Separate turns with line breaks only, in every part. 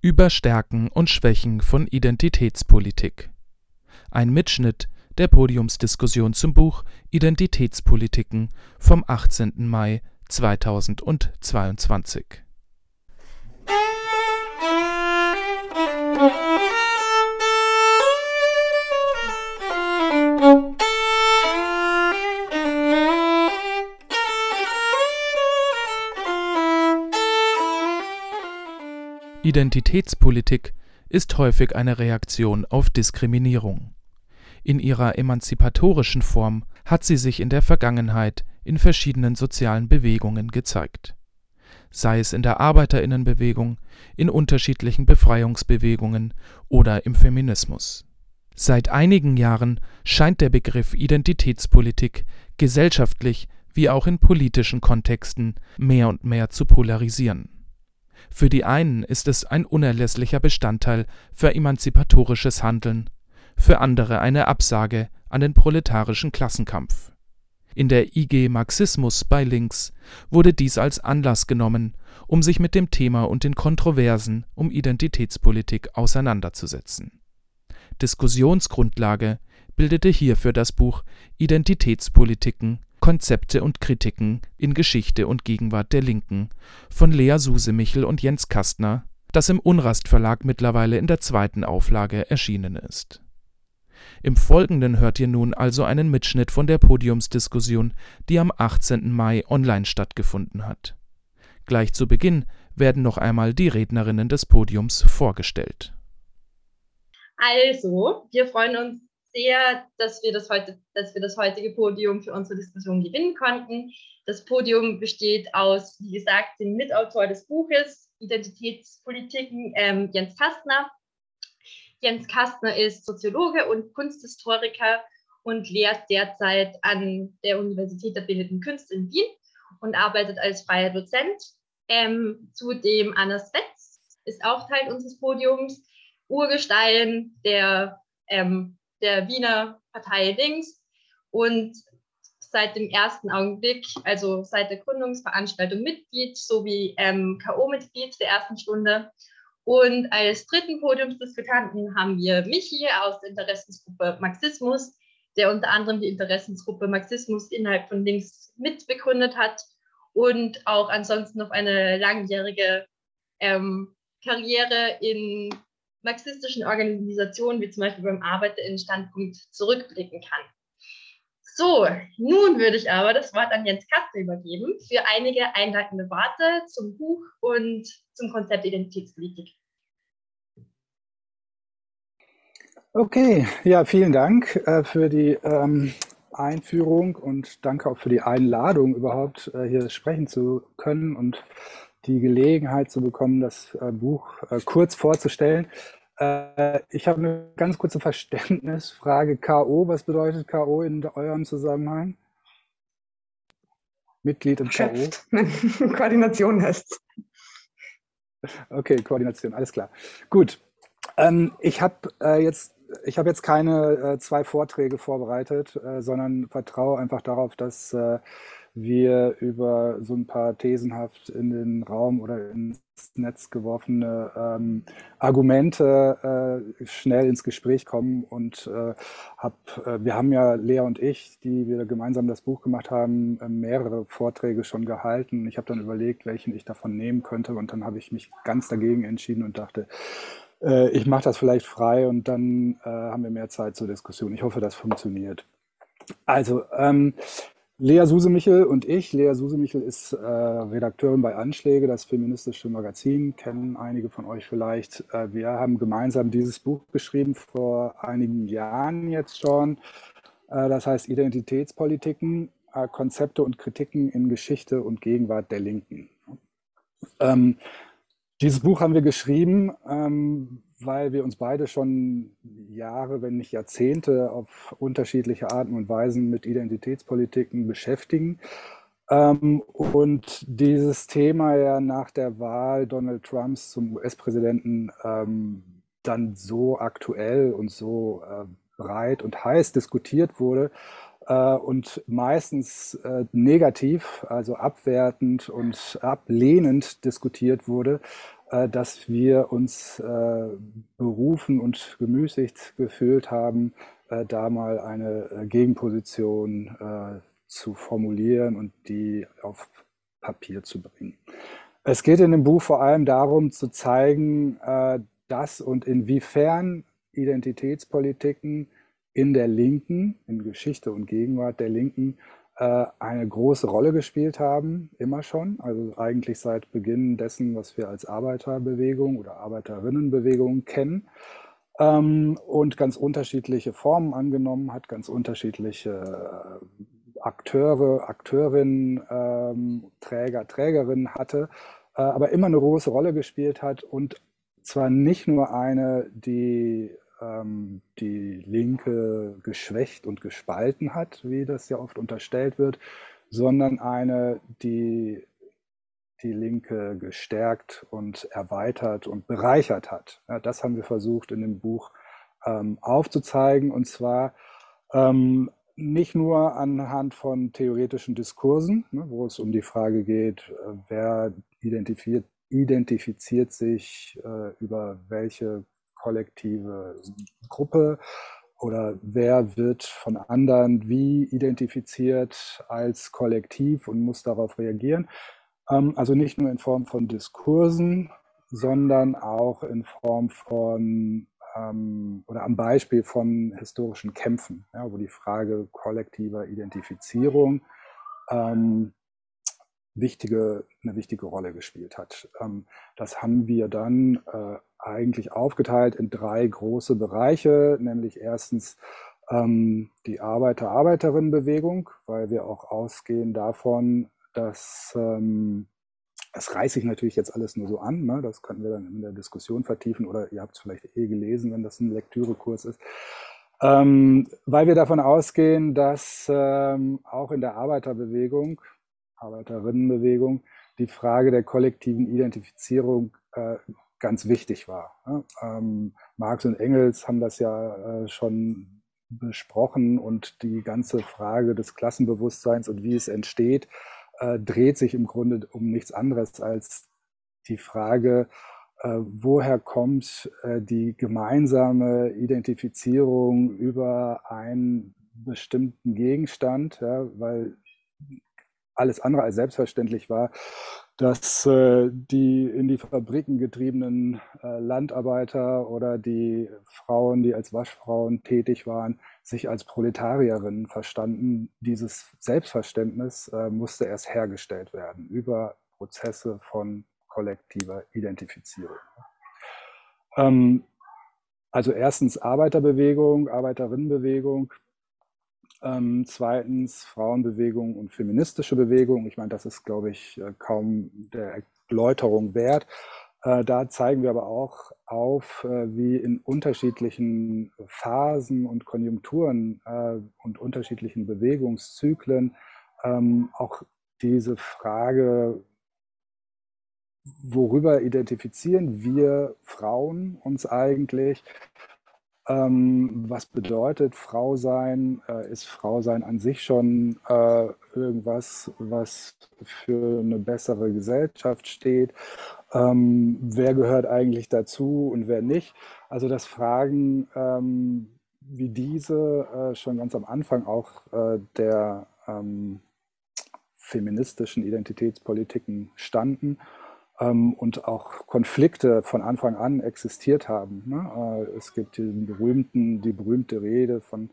über Stärken und Schwächen von Identitätspolitik. Ein Mitschnitt der Podiumsdiskussion zum Buch Identitätspolitiken vom 18. Mai 2022. Identitätspolitik ist häufig eine Reaktion auf Diskriminierung. In ihrer emanzipatorischen Form hat sie sich in der Vergangenheit in verschiedenen sozialen Bewegungen gezeigt. Sei es in der Arbeiterinnenbewegung, in unterschiedlichen Befreiungsbewegungen oder im Feminismus. Seit einigen Jahren scheint der Begriff Identitätspolitik gesellschaftlich wie auch in politischen Kontexten mehr und mehr zu polarisieren für die einen ist es ein unerlässlicher Bestandteil für emanzipatorisches Handeln, für andere eine Absage an den proletarischen Klassenkampf. In der IG Marxismus bei Links wurde dies als Anlass genommen, um sich mit dem Thema und den Kontroversen um Identitätspolitik auseinanderzusetzen. Diskussionsgrundlage bildete hierfür das Buch Identitätspolitiken Konzepte und Kritiken in Geschichte und Gegenwart der Linken von Lea Susemichel und Jens Kastner, das im Unrast Verlag mittlerweile in der zweiten Auflage erschienen ist. Im Folgenden hört ihr nun also einen Mitschnitt von der Podiumsdiskussion, die am 18. Mai online stattgefunden hat. Gleich zu Beginn werden noch einmal die Rednerinnen des Podiums vorgestellt.
Also, wir freuen uns sehr, dass wir das, heute, dass wir das heutige Podium für unsere Diskussion gewinnen konnten. Das Podium besteht aus, wie gesagt, dem Mitautor des Buches Identitätspolitiken, ähm, Jens Kastner. Jens Kastner ist Soziologe und Kunsthistoriker und lehrt derzeit an der Universität der Bildenden Künste in Wien und arbeitet als freier Dozent. Ähm, zudem Anna Svetz ist auch Teil unseres Podiums, Urgestein der ähm, der Wiener Partei Links und seit dem ersten Augenblick, also seit der Gründungsveranstaltung Mitglied sowie ähm, K.O.-Mitglied der ersten Stunde. Und als dritten Podiumsdiskutanten haben wir mich hier aus der Interessensgruppe Marxismus, der unter anderem die Interessensgruppe Marxismus innerhalb von Links mitbegründet hat und auch ansonsten auf eine langjährige ähm, Karriere in marxistischen Organisationen, wie zum Beispiel beim Arbeiterinnenstandpunkt, zurückblicken kann. So, nun würde ich aber das Wort an Jens Kastel übergeben für einige einleitende Worte zum Buch und zum Konzept Identitätspolitik.
Okay, ja, vielen Dank äh, für die ähm, Einführung und danke auch für die Einladung, überhaupt äh, hier sprechen zu können und die Gelegenheit zu bekommen, das äh, Buch äh, kurz vorzustellen. Äh, ich habe eine ganz kurze Verständnisfrage. K.O., was bedeutet K.O. in eurem Zusammenhang? Mitglied im K.O.?
Koordination heißt
Okay, Koordination, alles klar. Gut. Ähm, ich habe jetzt ich habe jetzt keine zwei Vorträge vorbereitet, sondern vertraue einfach darauf, dass wir über so ein paar thesenhaft in den Raum oder ins Netz geworfene ähm, Argumente äh, schnell ins Gespräch kommen und äh, hab, äh, wir haben ja Lea und ich, die wir gemeinsam das Buch gemacht haben, äh, mehrere Vorträge schon gehalten. Ich habe dann überlegt, welchen ich davon nehmen könnte und dann habe ich mich ganz dagegen entschieden und dachte, äh, ich mache das vielleicht frei und dann äh, haben wir mehr Zeit zur Diskussion. Ich hoffe, das funktioniert. Also, ähm, Lea Susemichel und ich. Lea Susemichel ist äh, Redakteurin bei Anschläge, das feministische Magazin, kennen einige von euch vielleicht. Äh, wir haben gemeinsam dieses Buch geschrieben vor einigen Jahren jetzt schon. Äh, das heißt Identitätspolitiken, äh, Konzepte und Kritiken in Geschichte und Gegenwart der Linken. Ähm, dieses Buch haben wir geschrieben, ähm, weil wir uns beide schon Jahre, wenn nicht Jahrzehnte auf unterschiedliche Arten und Weisen mit Identitätspolitiken beschäftigen. Ähm, und dieses Thema ja nach der Wahl Donald Trumps zum US-Präsidenten ähm, dann so aktuell und so äh, breit und heiß diskutiert wurde, äh, und meistens äh, negativ, also abwertend und ablehnend diskutiert wurde, dass wir uns äh, berufen und gemüßigt gefühlt haben, äh, da mal eine äh, Gegenposition äh, zu formulieren und die auf Papier zu bringen. Es geht in dem Buch vor allem darum zu zeigen, äh, dass und inwiefern Identitätspolitiken in der Linken, in Geschichte und Gegenwart der Linken, äh, eine große Rolle gespielt haben, immer schon, also eigentlich seit Beginn dessen, was wir als Arbeiterbewegung oder Arbeiterinnenbewegung kennen. Ähm, und ganz unterschiedliche Formen angenommen hat, ganz unterschiedliche äh, Akteure, Akteurinnen, ähm, Träger, Trägerinnen hatte, äh, aber immer eine große Rolle gespielt hat und zwar nicht nur eine, die ähm, die Linke geschwächt und gespalten hat, wie das ja oft unterstellt wird, sondern eine, die die Linke gestärkt und erweitert und bereichert hat. Ja, das haben wir versucht in dem Buch ähm, aufzuzeigen und zwar ähm, nicht nur anhand von theoretischen Diskursen, ne, wo es um die Frage geht, äh, wer identifiziert, identifiziert sich äh, über welche kollektive Gruppe oder wer wird von anderen wie identifiziert als Kollektiv und muss darauf reagieren. Ähm, also nicht nur in Form von Diskursen, sondern auch in Form von ähm, oder am Beispiel von historischen Kämpfen, wo die Frage kollektiver Identifizierung ähm, wichtige, eine wichtige Rolle gespielt hat. Ähm, das haben wir dann äh, eigentlich aufgeteilt in drei große Bereiche, nämlich erstens ähm, die Arbeiter-Arbeiterinnen-Bewegung, weil wir auch ausgehen davon, dass ähm, das reiße ich natürlich jetzt alles nur so an, ne? das könnten wir dann in der Diskussion vertiefen oder ihr habt es vielleicht eh gelesen, wenn das ein Lektürekurs ist. Ähm, weil wir davon ausgehen, dass ähm, auch in der Arbeiterbewegung, Arbeiterinnenbewegung, die Frage der kollektiven Identifizierung äh, ganz wichtig war. Ne? Ähm, Marx und Engels haben das ja äh, schon besprochen und die ganze Frage des Klassenbewusstseins und wie es entsteht, äh, dreht sich im Grunde um nichts anderes als die Frage, äh, woher kommt äh, die gemeinsame Identifizierung über einen bestimmten Gegenstand, ja, weil alles andere als selbstverständlich war, dass äh, die in die Fabriken getriebenen äh, Landarbeiter oder die Frauen, die als Waschfrauen tätig waren, sich als Proletarierinnen verstanden. Dieses Selbstverständnis äh, musste erst hergestellt werden über Prozesse von kollektiver Identifizierung. Ähm, also erstens Arbeiterbewegung, Arbeiterinnenbewegung, ähm, zweitens Frauenbewegung und feministische Bewegung. Ich meine, das ist, glaube ich, äh, kaum der Erläuterung wert. Äh, da zeigen wir aber auch auf, äh, wie in unterschiedlichen Phasen und Konjunkturen äh, und unterschiedlichen Bewegungszyklen ähm, auch diese Frage, worüber identifizieren wir Frauen uns eigentlich, ähm, was bedeutet Frau sein? Äh, ist Frau sein an sich schon äh, irgendwas, was für eine bessere Gesellschaft steht? Ähm, wer gehört eigentlich dazu und wer nicht? Also das Fragen ähm, wie diese äh, schon ganz am Anfang auch äh, der ähm, feministischen Identitätspolitiken standen ähm, und auch Konflikte von Anfang an existiert haben. Ne? Äh, es gibt den berühmten, die berühmte Rede von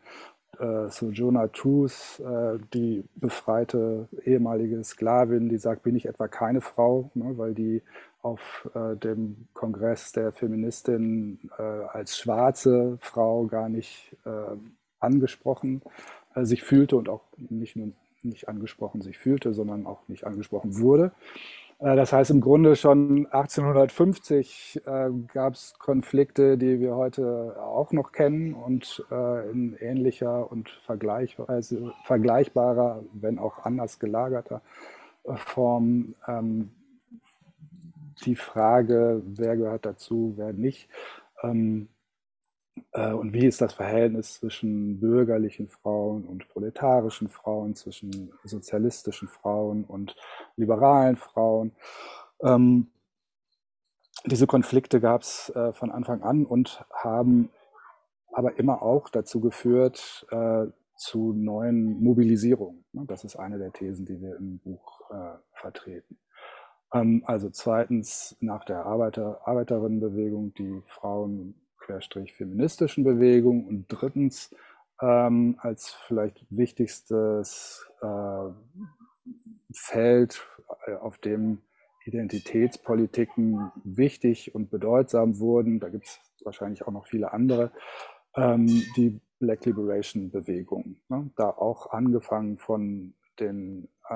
äh, Sojourner Truth, äh, die befreite ehemalige Sklavin, die sagt, bin ich etwa keine Frau, ne? weil die auf äh, dem Kongress der Feministin äh, als schwarze Frau gar nicht äh, angesprochen äh, sich fühlte und auch nicht nur nicht angesprochen sich fühlte, sondern auch nicht angesprochen wurde. Äh, das heißt, im Grunde schon 1850 äh, gab es Konflikte, die wir heute auch noch kennen und äh, in ähnlicher und vergleichbarer, wenn auch anders gelagerter äh, Form. Ähm, die Frage, wer gehört dazu, wer nicht. Ähm, äh, und wie ist das Verhältnis zwischen bürgerlichen Frauen und proletarischen Frauen, zwischen sozialistischen Frauen und liberalen Frauen? Ähm, diese Konflikte gab es äh, von Anfang an und haben aber immer auch dazu geführt äh, zu neuen Mobilisierungen. Ne? Das ist eine der Thesen, die wir im Buch äh, vertreten. Ähm, also zweitens nach der Arbeiter, Arbeiterinnenbewegung die Frauen-feministischen Bewegung und drittens ähm, als vielleicht wichtigstes äh, Feld, äh, auf dem Identitätspolitiken wichtig und bedeutsam wurden, da gibt es wahrscheinlich auch noch viele andere, ähm, die Black Liberation Bewegung. Ne? Da auch angefangen von den äh,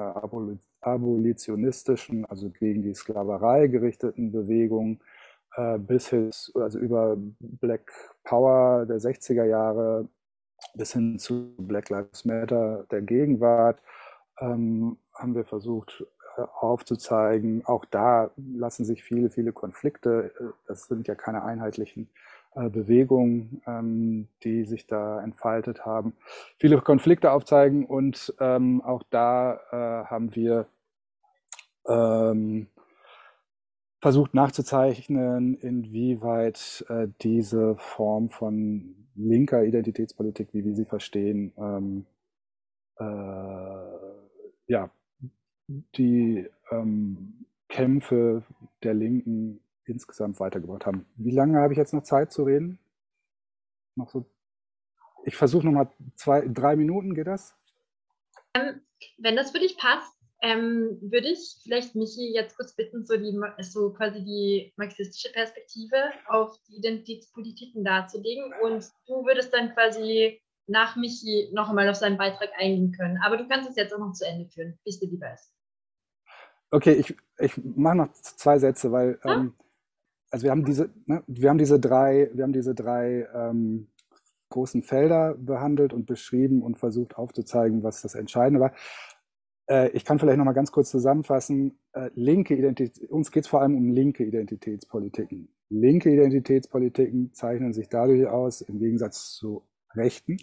abolitionistischen, also gegen die Sklaverei gerichteten Bewegungen, äh, bis hin, also über Black Power der 60er Jahre bis hin zu Black Lives Matter der Gegenwart, ähm, haben wir versucht äh, aufzuzeigen. Auch da lassen sich viele, viele Konflikte, äh, das sind ja keine einheitlichen äh, Bewegungen, ähm, die sich da entfaltet haben, viele Konflikte aufzeigen und ähm, auch da haben wir ähm, versucht nachzuzeichnen, inwieweit diese Form von linker Identitätspolitik, wie wir sie verstehen, ja, die ähm, Kämpfe der Linken insgesamt weitergebracht haben. Wie lange habe ich jetzt noch Zeit zu reden? Noch so. Ich versuche noch mal zwei, drei Minuten, geht das?
Ähm, wenn das für dich passt, ähm, würde ich vielleicht Michi jetzt kurz bitten, so, die, so quasi die marxistische Perspektive auf die Identitätspolitiken darzulegen. Und du würdest dann quasi nach Michi noch einmal auf seinen Beitrag eingehen können. Aber du kannst es jetzt auch noch zu Ende führen, bis dir lieber ist.
Okay, ich, ich mache noch zwei Sätze, weil ja. ähm, also wir haben diese, ne, wir haben diese drei, wir haben diese drei ähm, großen Felder behandelt und beschrieben und versucht aufzuzeigen, was das Entscheidende war. Äh, ich kann vielleicht noch mal ganz kurz zusammenfassen. Äh, linke Identität, uns geht es vor allem um linke Identitätspolitiken. Linke Identitätspolitiken zeichnen sich dadurch aus, im Gegensatz zu rechten,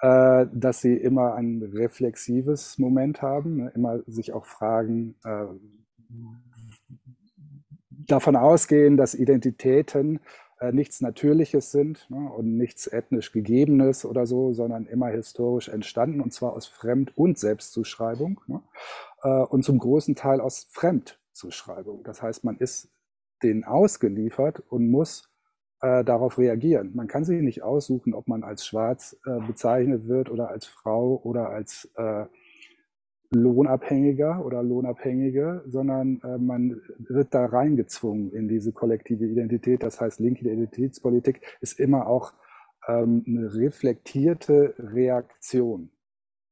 äh, dass sie immer ein reflexives Moment haben, ne? immer sich auch fragen, davon ausgehen, dass Identitäten äh, nichts Natürliches sind ne? und nichts ethnisch Gegebenes oder so, sondern immer historisch entstanden und zwar aus Fremd- und Selbstzuschreibung ne? äh, und zum großen Teil aus Fremdzuschreibung. Das heißt, man ist denen ausgeliefert und muss äh, darauf reagieren. Man kann sich nicht aussuchen, ob man als schwarz äh, bezeichnet wird oder als Frau oder als äh, Lohnabhängiger oder Lohnabhängige, sondern äh, man wird da reingezwungen in diese kollektive Identität. Das heißt, linke Identitätspolitik ist immer auch ähm, eine reflektierte Reaktion.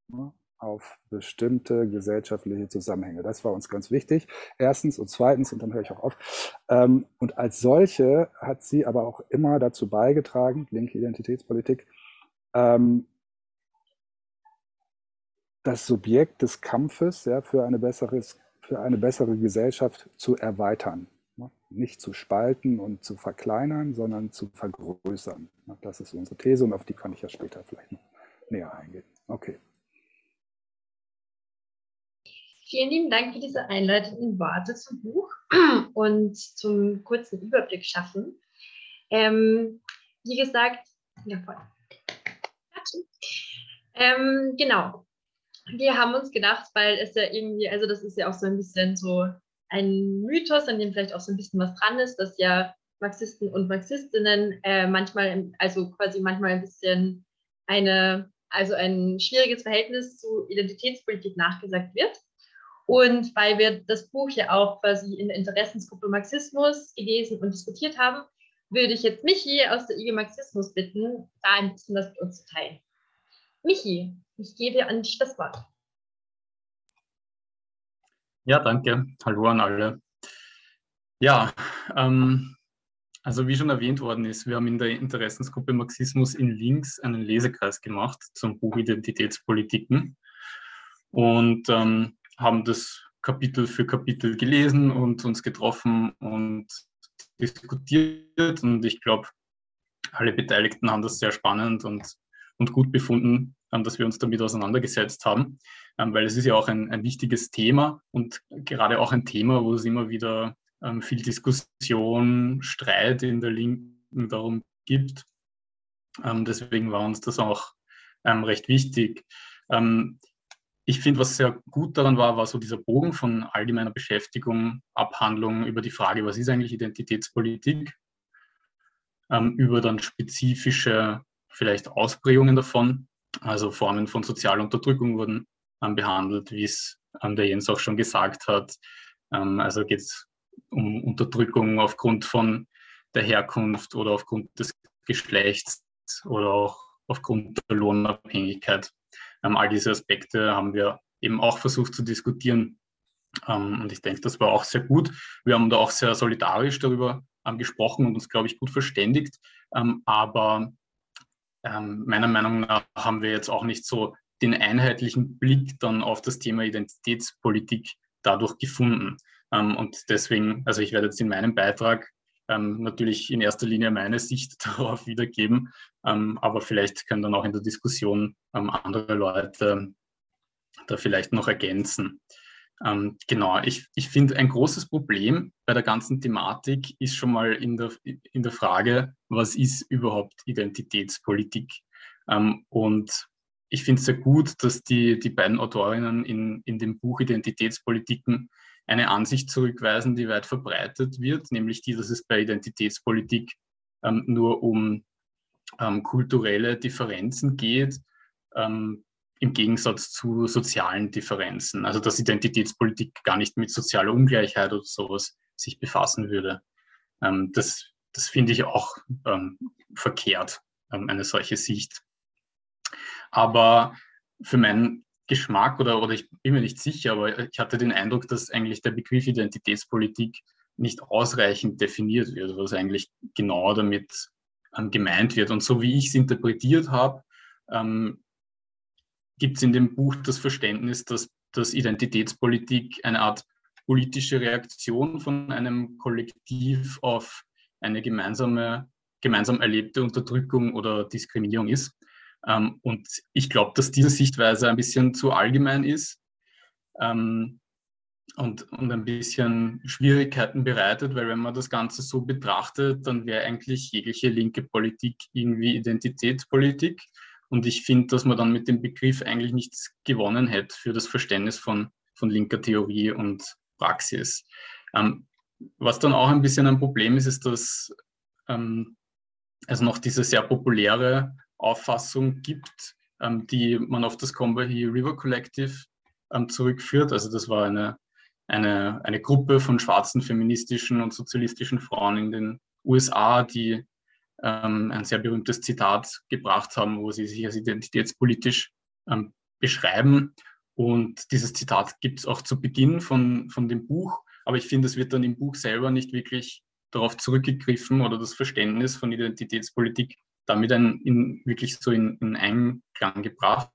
Ne? auf bestimmte gesellschaftliche Zusammenhänge. Das war uns ganz wichtig. Erstens und zweitens, und dann höre ich auch auf. Ähm, und als solche hat sie aber auch immer dazu beigetragen, linke Identitätspolitik, ähm, das Subjekt des Kampfes ja, für, eine besseres, für eine bessere Gesellschaft zu erweitern. Nicht zu spalten und zu verkleinern, sondern zu vergrößern. Das ist unsere These und auf die kann ich ja später vielleicht noch näher eingehen. Okay.
Vielen lieben Dank für diese einleitenden Worte zum Buch und zum kurzen Überblick schaffen. Ähm, wie gesagt, ja, voll. Ähm, genau. Wir haben uns gedacht, weil es ja irgendwie, also das ist ja auch so ein bisschen so ein Mythos, an dem vielleicht auch so ein bisschen was dran ist, dass ja Marxisten und Marxistinnen äh, manchmal, also quasi manchmal ein bisschen eine, also ein schwieriges Verhältnis zu Identitätspolitik nachgesagt wird. Und weil wir das Buch ja auch quasi in der Interessensgruppe Marxismus gelesen und diskutiert haben, würde ich jetzt Michi aus der IG Marxismus bitten, da ein bisschen was mit uns zu teilen. Michi, ich gebe an dich das Wort.
Ja, danke. Hallo an alle. Ja, ähm, also wie schon erwähnt worden ist, wir haben in der Interessensgruppe Marxismus in Links einen Lesekreis gemacht zum Buch Identitätspolitiken. Und ähm, haben das Kapitel für Kapitel gelesen und uns getroffen und diskutiert. Und ich glaube, alle Beteiligten haben das sehr spannend und, und gut befunden, dass wir uns damit auseinandergesetzt haben, ähm, weil es ist ja auch ein, ein wichtiges Thema und gerade auch ein Thema, wo es immer wieder ähm, viel Diskussion, Streit in der Linken darum gibt. Ähm, deswegen war uns das auch recht wichtig. Ich finde, was sehr gut daran war, war so dieser Bogen von allgemeiner Beschäftigung, Abhandlung über die Frage, was ist eigentlich Identitätspolitik, über dann spezifische vielleicht Ausprägungen davon, also Formen von sozialer Unterdrückung wurden ähm, behandelt, wie es ähm, der Jens auch schon gesagt hat. Ähm, also geht es um Unterdrückung aufgrund von der Herkunft oder aufgrund des Geschlechts oder auch aufgrund der Lohnabhängigkeit. All diese Aspekte haben wir eben auch versucht zu diskutieren. Und ich denke, das war auch sehr gut. Wir haben da auch sehr solidarisch darüber gesprochen und uns, glaube ich, gut verständigt. Aber ähm, meiner Meinung nach haben wir jetzt auch nicht so den einheitlichen Blick dann auf das Thema Identitätspolitik dadurch gefunden. Ähm, und deswegen, also ich werde jetzt in meinem Beitrag ähm, natürlich in erster Linie meine Sicht darauf wiedergeben, ähm, aber vielleicht können dann auch in der Diskussion ähm, andere Leute da vielleicht noch ergänzen. Ähm, genau, ich, ich finde, ein großes Problem bei der ganzen Thematik ist schon mal in der, in der Frage, was ist überhaupt Identitätspolitik? Ähm, und ich finde es sehr gut, dass die, die beiden Autorinnen in, in dem Buch Identitätspolitiken eine Ansicht zurückweisen, die weit verbreitet wird, nämlich die, dass es bei Identitätspolitik ähm, nur um ähm, kulturelle Differenzen geht, ähm, im Gegensatz zu sozialen Differenzen. Also dass Identitätspolitik gar nicht mit sozialer Ungleichheit oder sowas sich befassen würde. Ähm, das das finde ich auch ähm, verkehrt, ähm, eine solche Sicht. Aber für meinen Geschmack oder, oder ich bin mir nicht sicher, aber ich hatte den Eindruck, dass eigentlich der Begriff Identitätspolitik nicht ausreichend definiert wird, was eigentlich genau damit ähm, gemeint wird. Und so wie ich es interpretiert habe, ähm, gibt es in dem Buch das Verständnis, dass, dass Identitätspolitik eine Art politische Reaktion von einem Kollektiv auf eine gemeinsame, gemeinsam erlebte Unterdrückung oder Diskriminierung ist. Ähm, und ich glaube, dass diese Sichtweise ein bisschen zu allgemein ist ähm, und, und ein bisschen Schwierigkeiten bereitet, weil wenn man das Ganze so betrachtet, dann wäre eigentlich jegliche linke Politik irgendwie Identitätspolitik. Und ich finde, dass man dann mit dem Begriff eigentlich nichts gewonnen hätte für das Verständnis von, von linker Theorie und Praxis. Ähm, was dann auch ein bisschen ein Problem ist, ist, dass ähm, es noch diese sehr populäre Auffassung gibt, ähm, die man auf das Combahee River Collective ähm, zurückführt. Also das war eine, eine, eine Gruppe von schwarzen feministischen und sozialistischen Frauen in den USA, die ähm, ein sehr berühmtes Zitat gebracht haben, wo sie sich als identitätspolitisch ähm, beschreiben. Und dieses Zitat gibt es auch zu Beginn von, von dem Buch, aber ich finde, es wird dann im Buch selber nicht wirklich darauf zurückgegriffen oder das Verständnis von Identitätspolitik damit ein, in, wirklich so in, in Einklang gebracht.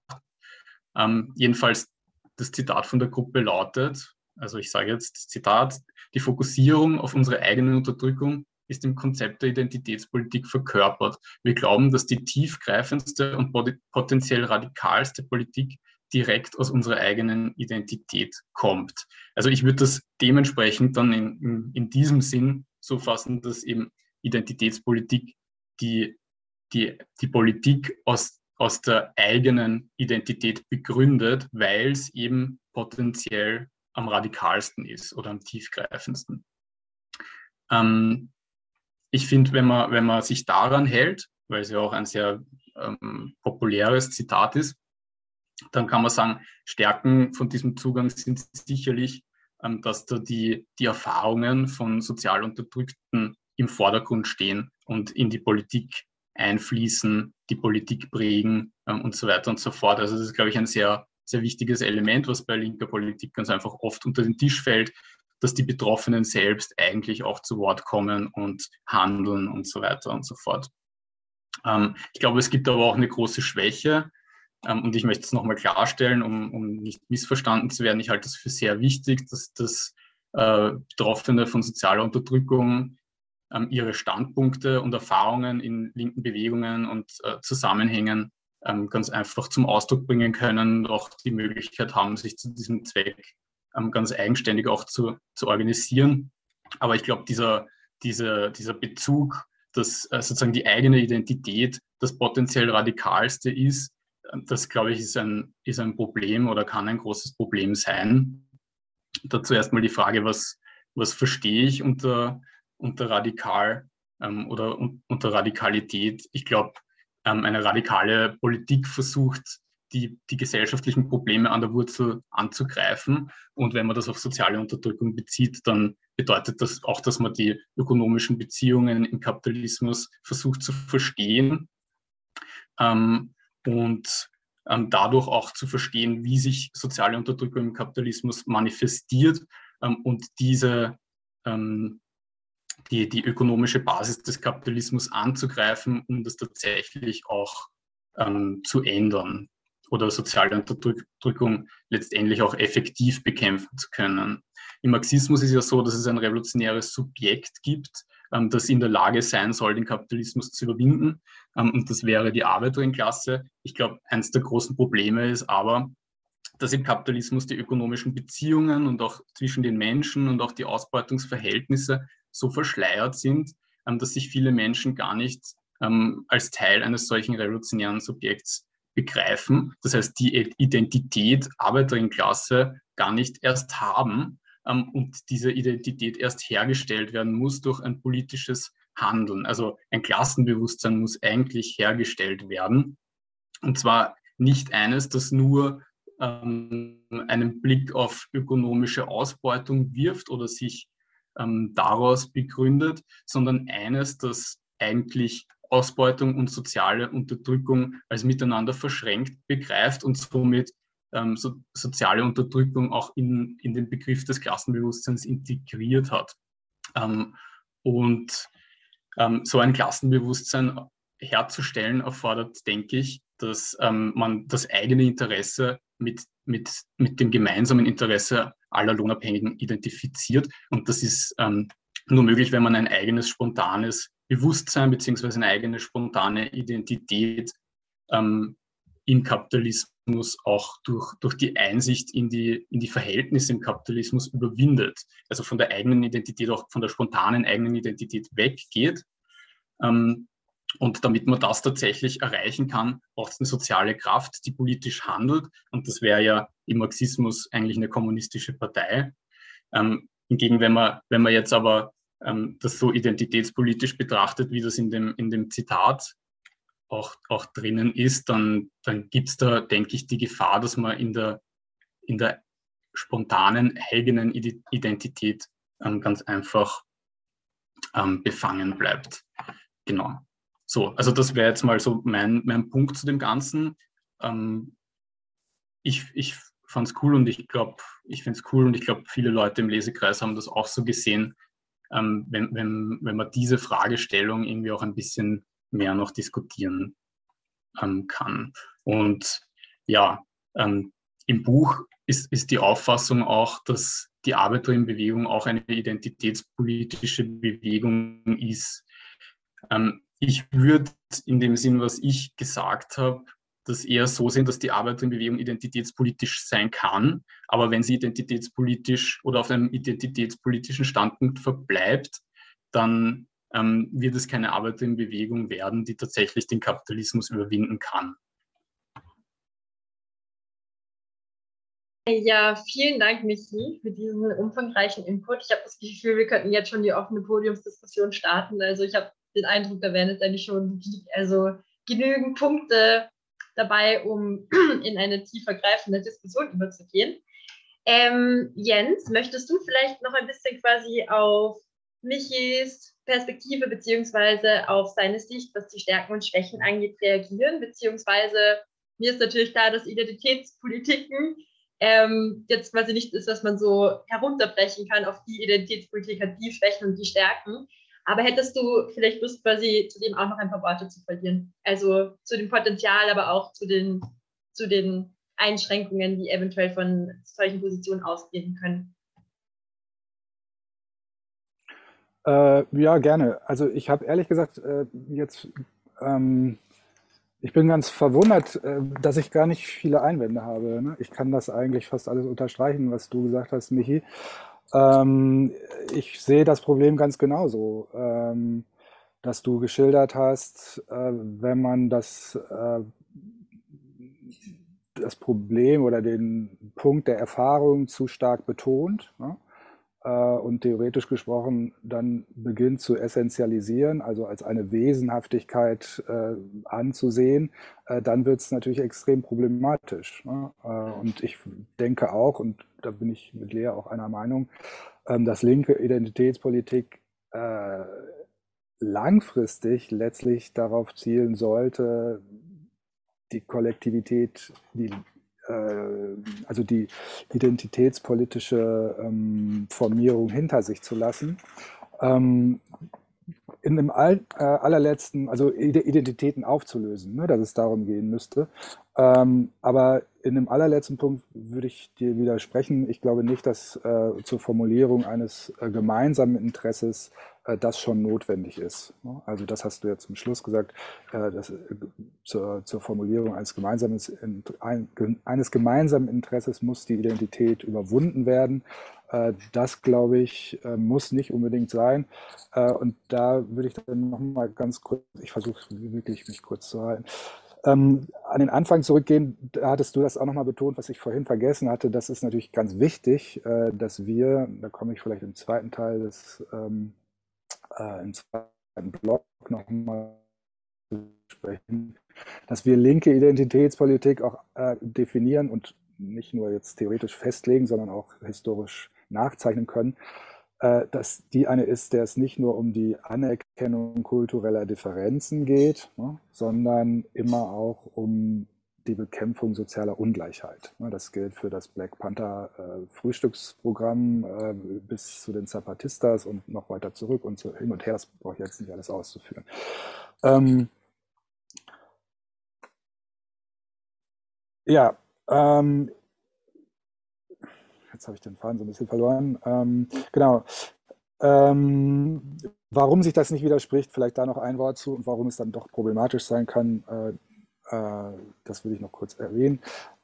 Ähm, jedenfalls das Zitat von der Gruppe lautet, also ich sage jetzt Zitat, die Fokussierung auf unsere eigene Unterdrückung ist im Konzept der Identitätspolitik verkörpert. Wir glauben, dass die tiefgreifendste und potenziell radikalste Politik direkt aus unserer eigenen Identität kommt. Also ich würde das dementsprechend dann in, in, in diesem Sinn so fassen, dass eben Identitätspolitik die die, die Politik aus, aus der eigenen Identität begründet, weil es eben potenziell am radikalsten ist oder am tiefgreifendsten. Ähm, ich finde, wenn man, wenn man sich daran hält, weil es ja auch ein sehr ähm, populäres Zitat ist, dann kann man sagen, Stärken von diesem Zugang sind sicherlich, ähm, dass da die, die Erfahrungen von sozial Unterdrückten im Vordergrund stehen und in die Politik einfließen, die Politik prägen ähm, und so weiter und so fort. Also das ist, glaube ich, ein sehr, sehr wichtiges Element, was bei linker Politik ganz einfach oft unter den Tisch fällt, dass die Betroffenen selbst eigentlich auch zu Wort kommen und handeln und so weiter und so fort. Ähm, ich glaube, es gibt aber auch eine große Schwäche, ähm, und ich möchte es nochmal klarstellen, um, um nicht missverstanden zu werden. Ich halte es für sehr wichtig, dass, dass äh, Betroffene von sozialer Unterdrückung ähm, ihre Standpunkte und Erfahrungen in linken Bewegungen und äh, Zusammenhängen ähm, ganz einfach zum Ausdruck bringen können und auch die Möglichkeit haben, sich zu diesem Zweck ganz eigenständig auch zu, zu organisieren. Aber ich glaube, dieser, dieser, dieser Bezug, dass äh, sozusagen die eigene Identität das potenziell radikalste ist, äh, das glaube ich ist ein, ist ein Problem oder kann ein großes Problem sein. Dazu erstmal die Frage, was, was verstehe ich unter, unter radikal ähm, oder un, unter Radikalität? Ich glaube, ähm, eine radikale Politik versucht, die, die gesellschaftlichen Probleme an der Wurzel anzugreifen. Und wenn man das auf soziale Unterdrückung bezieht, dann bedeutet das auch, dass man die ökonomischen Beziehungen im Kapitalismus versucht zu verstehen ähm, und ähm, dadurch auch zu verstehen, wie sich soziale Unterdrückung im Kapitalismus manifestiert ähm, und diese ähm, die, die ökonomische Basis des Kapitalismus anzugreifen, um das tatsächlich auch ähm, zu ändern oder soziale Unterdrückung letztendlich auch effektiv bekämpfen zu können. Im Marxismus ist ja so, dass es ein revolutionäres Subjekt gibt, ähm, das in der Lage sein soll, den Kapitalismus zu überwinden. Ähm, und das wäre die Arbeiterinnenklasse. Ich glaube, eines der großen Probleme ist aber, dass im Kapitalismus die ökonomischen Beziehungen und auch zwischen den Menschen und auch die Ausbeutungsverhältnisse so verschleiert sind, ähm, dass sich viele Menschen gar nicht als Teil eines solchen revolutionären Subjekts begreifen. Das heißt, die Identität Arbeiterinnenklasse gar nicht erst haben ähm, und diese Identität erst hergestellt werden muss durch ein politisches Handeln. Also ein Klassenbewusstsein muss eigentlich hergestellt werden. Und zwar nicht eines, das nur ähm, einen Blick auf ökonomische Ausbeutung wirft oder sich ähm, daraus begründet, sondern eines, das eigentlich Ausbeutung und soziale Unterdrückung als miteinander verschränkt begreift und somit ähm, so, soziale Unterdrückung auch in, in den Begriff des Klassenbewusstseins integriert hat. Ähm, und ähm, so ein Klassenbewusstsein herzustellen erfordert, denke ich, dass ähm, man das eigene Interesse mit, mit, mit dem gemeinsamen Interesse aller Lohnabhängigen identifiziert. Und das ist ähm, nur möglich, wenn man ein eigenes spontanes Bewusstsein beziehungsweise eine eigene spontane Identität ähm, im Kapitalismus auch durch, durch die Einsicht in die, in die Verhältnisse im Kapitalismus überwindet. Also von der eigenen Identität, auch von der spontanen eigenen Identität weggeht. Ähm, und damit man das tatsächlich erreichen kann, braucht es eine soziale Kraft, die politisch handelt. Und das wäre ja im Marxismus eigentlich eine kommunistische Partei. Ähm, hingegen, wenn man, wenn man jetzt aber ähm, das so identitätspolitisch betrachtet, wie das in dem, in dem Zitat auch, auch drinnen ist, dann, dann gibt es da, denke ich, die Gefahr, dass man in der, in der spontanen eigenen Identität ähm, ganz einfach ähm, befangen bleibt. Genau. So, also das wäre jetzt mal so mein, mein Punkt zu dem Ganzen. Ähm, ich ich fand es cool und ich glaube, ich finde es cool und ich glaube, viele Leute im Lesekreis haben das auch so gesehen, ähm, wenn, wenn, wenn man diese Fragestellung irgendwie auch ein bisschen mehr noch diskutieren ähm, kann. Und ja, ähm, im Buch ist, ist die Auffassung auch, dass die Arbeiterinnenbewegung auch eine identitätspolitische Bewegung ist. Ähm, ich würde in dem Sinn, was ich gesagt habe, das eher so sehen, dass die Arbeiterinnenbewegung identitätspolitisch sein kann. Aber wenn sie identitätspolitisch oder auf einem identitätspolitischen Standpunkt verbleibt, dann ähm, wird es keine Arbeiterinnenbewegung werden, die tatsächlich den Kapitalismus überwinden kann.
Ja, vielen Dank, Michi, für diesen umfangreichen Input. Ich habe das Gefühl, wir könnten jetzt schon die offene Podiumsdiskussion starten. Also ich habe den Eindruck, da werden jetzt eigentlich schon also genügend Punkte dabei, um in eine tiefer greifende Diskussion überzugehen. Ähm, Jens, möchtest du vielleicht noch ein bisschen quasi auf Michis Perspektive beziehungsweise auf seine Sicht, was die Stärken und Schwächen angeht, reagieren? Beziehungsweise mir ist natürlich klar, dass Identitätspolitiken ähm, jetzt quasi nicht ist, was man so herunterbrechen kann auf die Identitätspolitik hat die Schwächen und die Stärken. Aber hättest du vielleicht Lust, quasi zu dem auch noch ein paar Worte zu verlieren? Also zu dem Potenzial, aber auch zu den, zu den Einschränkungen, die eventuell von solchen Positionen ausgehen können.
Äh, ja, gerne. Also ich habe ehrlich gesagt äh, jetzt, ähm, ich bin ganz verwundert, äh, dass ich gar nicht viele Einwände habe. Ne? Ich kann das eigentlich fast alles unterstreichen, was du gesagt hast, Michi. Ähm, ich sehe das Problem ganz genauso, ähm, dass du geschildert hast, äh, wenn man das, äh, das Problem oder den Punkt der Erfahrung zu stark betont. Ne? Äh, und theoretisch gesprochen dann beginnt zu essentialisieren, also als eine Wesenhaftigkeit äh, anzusehen, äh, dann wird es natürlich extrem problematisch. Ne? Äh, und ich denke auch, und da bin ich mit Lea auch einer Meinung, ähm, dass linke Identitätspolitik äh, langfristig letztlich darauf zielen sollte, die Kollektivität, die äh, also die identitätspolitische ähm, Formierung hinter sich zu lassen. Ähm, in dem all, äh, allerletzten, also Identitäten aufzulösen, ne, dass es darum gehen müsste. Ähm, aber in dem allerletzten Punkt würde ich dir widersprechen. Ich glaube nicht, dass äh, zur Formulierung eines äh, gemeinsamen Interesses das schon notwendig ist. Ne? Also das hast du ja zum Schluss gesagt, äh, dass, äh, zur, zur, Formulierung eines, gemeinsames, eines gemeinsamen Interesses muss die Identität überwunden werden. Das, glaube ich, muss nicht unbedingt sein. Und da würde ich dann nochmal ganz kurz, ich versuche wirklich mich kurz zu halten, ähm, an den Anfang zurückgehen, da hattest du das auch nochmal betont, was ich vorhin vergessen hatte. Das ist natürlich ganz wichtig, äh, dass wir, da komme ich vielleicht im zweiten Teil des ähm, äh, im zweiten Blog nochmal sprechen, dass wir linke Identitätspolitik auch äh, definieren und nicht nur jetzt theoretisch festlegen, sondern auch historisch nachzeichnen können, äh, dass die eine ist, der es nicht nur um die Anerkennung kultureller Differenzen geht, ne, sondern immer auch um die Bekämpfung sozialer Ungleichheit. Das gilt für das Black Panther äh, Frühstücksprogramm äh, bis zu den Zapatistas und noch weiter zurück und so hin und her. Das brauche ich jetzt nicht alles auszuführen. Ähm, ja, ähm, jetzt habe ich den Faden so ein bisschen verloren. Ähm, genau. Ähm, warum sich das nicht widerspricht, vielleicht da noch ein Wort zu und warum es dann doch problematisch sein kann, äh, das will ich noch kurz erwähnen.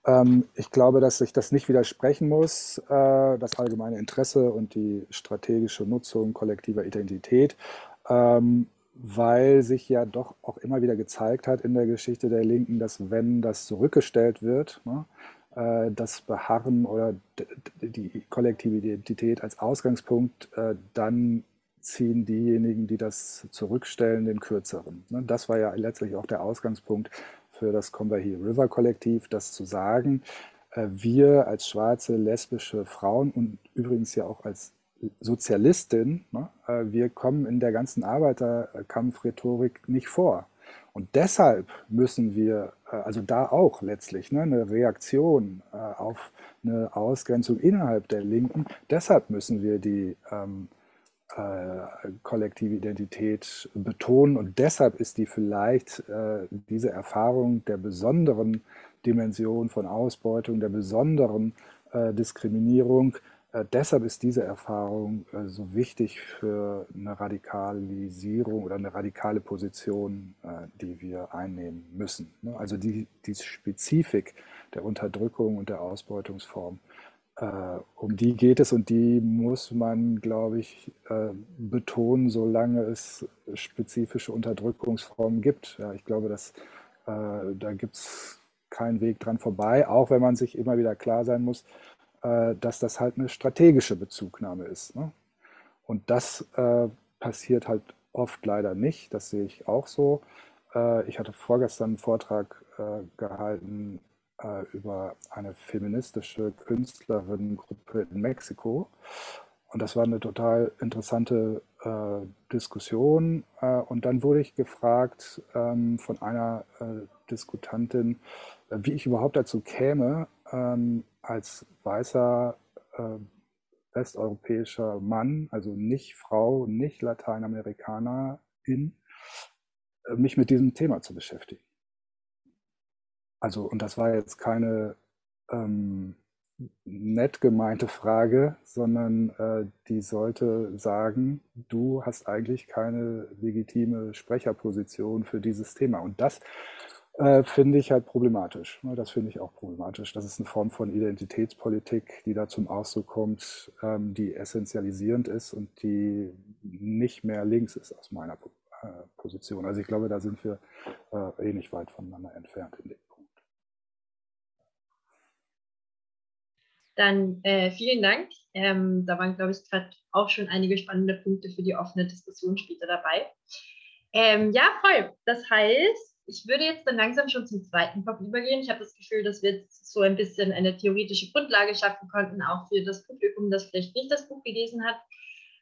Ähm, ich glaube, dass sich das nicht widersprechen muss, äh, das allgemeine Interesse und die strategische Nutzung kollektiver Identität, ähm, weil sich ja doch auch immer wieder gezeigt hat in der Geschichte der Linken, dass wenn das zurückgestellt wird, ne, äh, das Beharren oder die kollektive Identität als Ausgangspunkt, dann ziehen diejenigen, die das zurückstellen, den kürzeren. Ne. Das war ja letztlich auch der Ausgangspunkt für das Combahee River Kollektiv, das zu sagen, äh, wir als schwarze lesbische Frauen und übrigens ja auch als Sozialistin, ne, äh, wir kommen in der ganzen Arbeiterkampfrhetorik nicht vor. Und deshalb müssen wir, äh, also da auch letztlich ne, eine Reaktion auf eine Ausgrenzung innerhalb der Linken, deshalb müssen wir die ähm, äh, kollektive Identität betonen. Und deshalb ist die vielleicht äh, diese Erfahrung der besonderen Dimension von Ausbeutung, der besonderen äh, Diskriminierung, äh, deshalb ist diese Erfahrung äh, so wichtig für eine Radikalisierung oder eine radikale Position, die wir einnehmen müssen. Ne? Also die, die Spezifik der Unterdrückung und der Ausbeutungsform äh, um die geht es und die muss man, glaube ich, äh, betonen, solange es spezifische Unterdrückungsformen gibt. Ja, ich glaube, dass, äh, da gibt es keinen Weg dran vorbei, auch wenn man sich immer wieder klar sein muss, äh, dass das halt eine strategische Bezugnahme ist. Ne? Und das äh, passiert halt oft leider nicht, das sehe ich auch so. Äh, ich hatte vorgestern einen Vortrag gehalten äh, über eine feministische Künstlerinnengruppe in Mexiko. Und das war eine total interessante äh, Diskussion. Äh, und dann wurde ich gefragt ähm, von einer äh, Diskutantin, äh, wie ich überhaupt dazu käme, ähm, als weißer äh, westeuropäischer Mann, also nicht Frau, nicht Lateinamerikanerin, mich mit diesem Thema zu beschäftigen. Also, und das war jetzt keine ähm, nett gemeinte Frage, sondern äh, die sollte sagen, du hast eigentlich keine legitime Sprecherposition für dieses Thema. Und das äh, finde ich halt problematisch. Ne? Das finde ich auch problematisch. Das ist eine Form von Identitätspolitik, die da zum Ausdruck kommt, ähm, die essentialisierend ist und die nicht mehr links ist aus meiner äh, Position. Also ich glaube, da sind wir äh, eh nicht weit voneinander entfernt in dem Punkt.
Dann äh, vielen Dank. Ähm, da waren, glaube ich, gerade auch schon einige spannende Punkte für die offene Diskussion später dabei. Ähm, ja, voll. Das heißt, ich würde jetzt dann langsam schon zum zweiten Block übergehen. Ich habe das Gefühl, dass wir jetzt so ein bisschen eine theoretische Grundlage schaffen konnten, auch für das Publikum, das vielleicht nicht das Buch gelesen hat.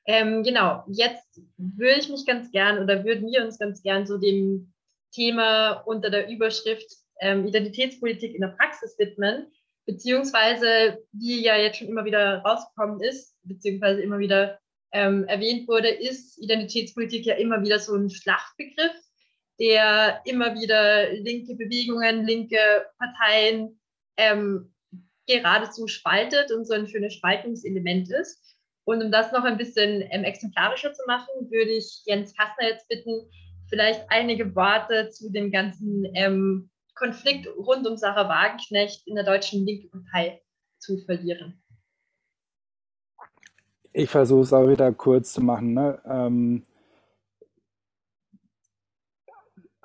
Ähm, genau, jetzt würde ich mich ganz gern oder würden wir uns ganz gern so dem Thema unter der Überschrift ähm, Identitätspolitik in der Praxis widmen, beziehungsweise wie ja jetzt schon immer wieder rausgekommen ist, beziehungsweise immer wieder ähm, erwähnt wurde, ist Identitätspolitik ja immer wieder so ein Schlachtbegriff der immer wieder linke Bewegungen, linke Parteien ähm, geradezu spaltet und so ein schönes Spaltungselement ist. Und um das noch ein bisschen ähm, exemplarischer zu machen, würde ich Jens Kastner jetzt bitten, vielleicht einige Worte zu dem ganzen ähm, Konflikt rund um Sarah Wagenknecht in der deutschen Linken Partei zu verlieren.
Ich versuche es auch wieder kurz zu machen. Ne? Ähm,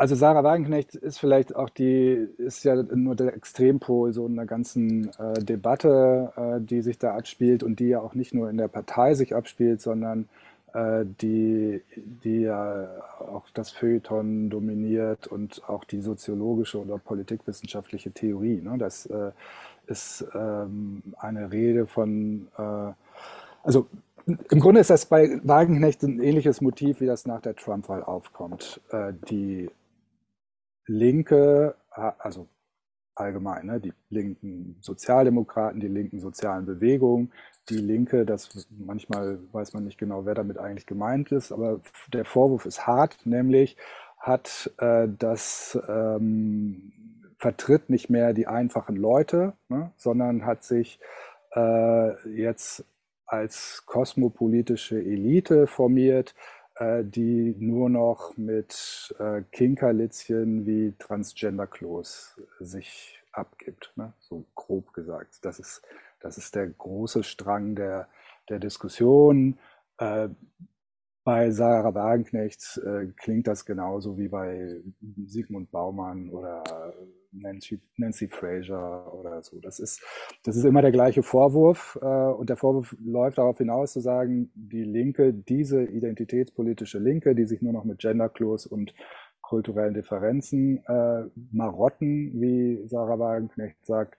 Also Sarah Wagenknecht ist vielleicht auch die, ist ja nur der Extrempol so einer ganzen äh, Debatte, äh, die sich da abspielt und die ja auch nicht nur in der Partei sich abspielt, sondern die, die ja auch das Feuilleton dominiert und auch die soziologische oder politikwissenschaftliche Theorie. Ne? Das äh, ist ähm, eine Rede von, äh, also im Grunde ist das bei Wagenknecht ein ähnliches Motiv, wie das nach der Trump-Wahl aufkommt. Äh, die Linke, also allgemein, ne, die linken Sozialdemokraten, die linken sozialen Bewegungen, die Linke, das manchmal weiß man nicht genau, wer damit eigentlich gemeint ist, aber der Vorwurf ist hart, nämlich hat äh, das ähm, vertritt nicht mehr die einfachen Leute, ne, sondern hat sich äh, jetzt als kosmopolitische Elite formiert, die nur noch mit äh, Kinkerlitzchen wie Transgender-Klos sich abgibt. Ne? So grob gesagt. Das ist, das ist der große Strang der, der Diskussion. Äh, bei Sarah Wagenknecht äh, klingt das genauso wie bei Sigmund Baumann oder Nancy, Nancy Fraser oder so. Das ist, das ist immer der gleiche Vorwurf äh, und der Vorwurf läuft darauf hinaus zu sagen, die Linke, diese identitätspolitische Linke, die sich nur noch mit Genderklos und kulturellen Differenzen äh, Marotten, wie Sarah Wagenknecht sagt,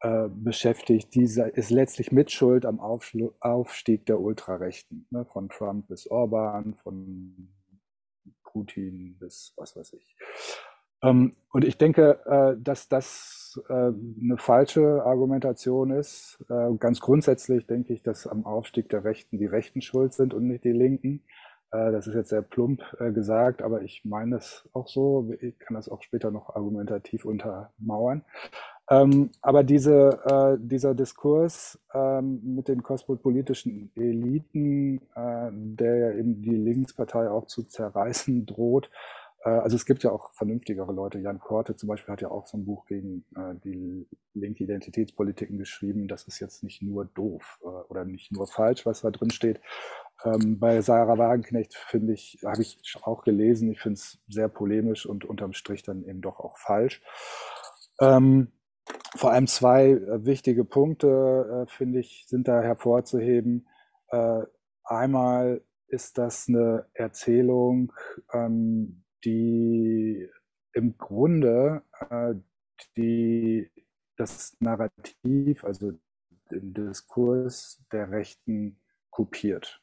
äh, beschäftigt, dieser ist letztlich Mitschuld am Aufschlu Aufstieg der Ultrarechten, ne, von Trump bis Orban, von Putin bis was weiß ich. Ähm, und ich denke, äh, dass das äh, eine falsche Argumentation ist. Äh, ganz grundsätzlich denke ich, dass am Aufstieg der Rechten die Rechten schuld sind und nicht die Linken. Das ist jetzt sehr plump gesagt, aber ich meine das auch so. Ich kann das auch später noch argumentativ untermauern. Ähm, aber diese, dieser Diskurs ähm, mit den kosmopolitischen Eliten, der ja eben die Linkspartei auch zu zerreißen droht, äh, also es gibt ja auch vernünftigere Leute. Jan Korte zum Beispiel hat ja auch so ein Buch gegen äh, die linke Identitätspolitiken geschrieben. Das ist jetzt nicht nur doof äh, oder nicht nur falsch, was da drin steht. Ähm, bei Sarah Wagenknecht finde ich, habe ich auch gelesen, ich finde es sehr polemisch und unterm Strich dann eben doch auch falsch. Ähm, vor allem zwei äh, wichtige Punkte, äh, finde ich, sind da hervorzuheben. Äh, einmal ist das eine Erzählung, ähm, die im Grunde äh, die, das Narrativ, also den Diskurs der Rechten kopiert.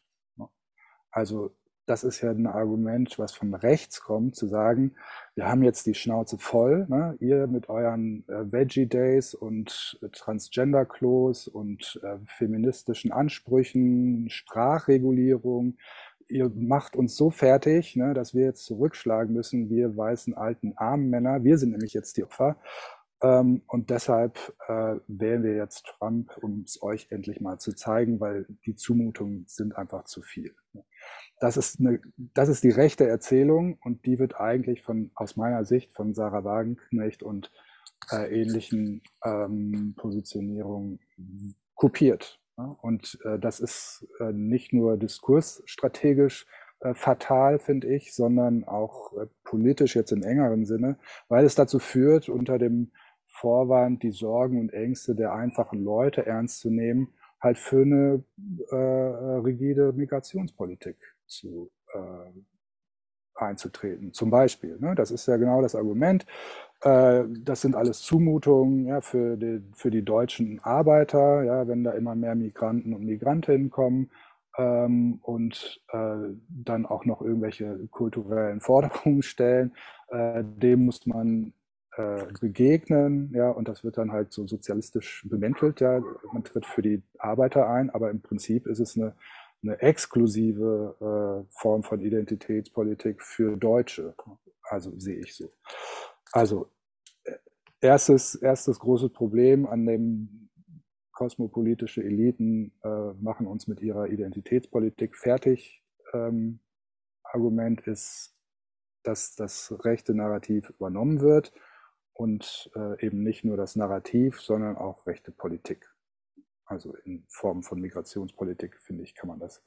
Also das ist ja ein Argument, was von rechts kommt, zu sagen, wir haben jetzt die Schnauze voll, ne? ihr mit euren äh, Veggie Days und äh, Transgender-Klos und äh, feministischen Ansprüchen, Sprachregulierung, ihr macht uns so fertig, ne, dass wir jetzt zurückschlagen müssen, wir weißen alten armen Männer. Wir sind nämlich jetzt die Opfer. Ähm, und deshalb äh, wählen wir jetzt Trump, um es euch endlich mal zu zeigen, weil die Zumutungen sind einfach zu viel. Das ist, eine, das ist die rechte Erzählung und die wird eigentlich von, aus meiner Sicht von Sarah Wagenknecht und äh, ähnlichen ähm, Positionierungen kopiert. Ja? Und äh, das ist äh, nicht nur diskursstrategisch äh, fatal, finde ich, sondern auch äh, politisch jetzt im engeren Sinne, weil es dazu führt, unter dem Vorwand, die Sorgen und Ängste der einfachen Leute ernst zu nehmen, halt für eine äh, rigide Migrationspolitik zu äh, einzutreten. Zum Beispiel, ne? das ist ja genau das Argument. Äh, das sind alles Zumutungen ja, für, die, für die deutschen Arbeiter, ja, wenn da immer mehr Migranten und Migrantinnen kommen ähm, und äh, dann auch noch irgendwelche kulturellen Forderungen stellen. Äh, dem muss man äh, begegnen, ja, und das wird dann halt so sozialistisch bemäntelt, ja, man tritt für die Arbeiter ein, aber im Prinzip ist es eine, eine exklusive äh, Form von Identitätspolitik für Deutsche. Also sehe ich so. Also äh, erstes, erstes großes Problem, an dem kosmopolitische Eliten äh, machen uns mit ihrer Identitätspolitik fertig. Ähm, Argument ist, dass das rechte Narrativ übernommen wird und äh, eben nicht nur das Narrativ, sondern auch rechte Politik. Also in Form von Migrationspolitik, finde ich, kann man das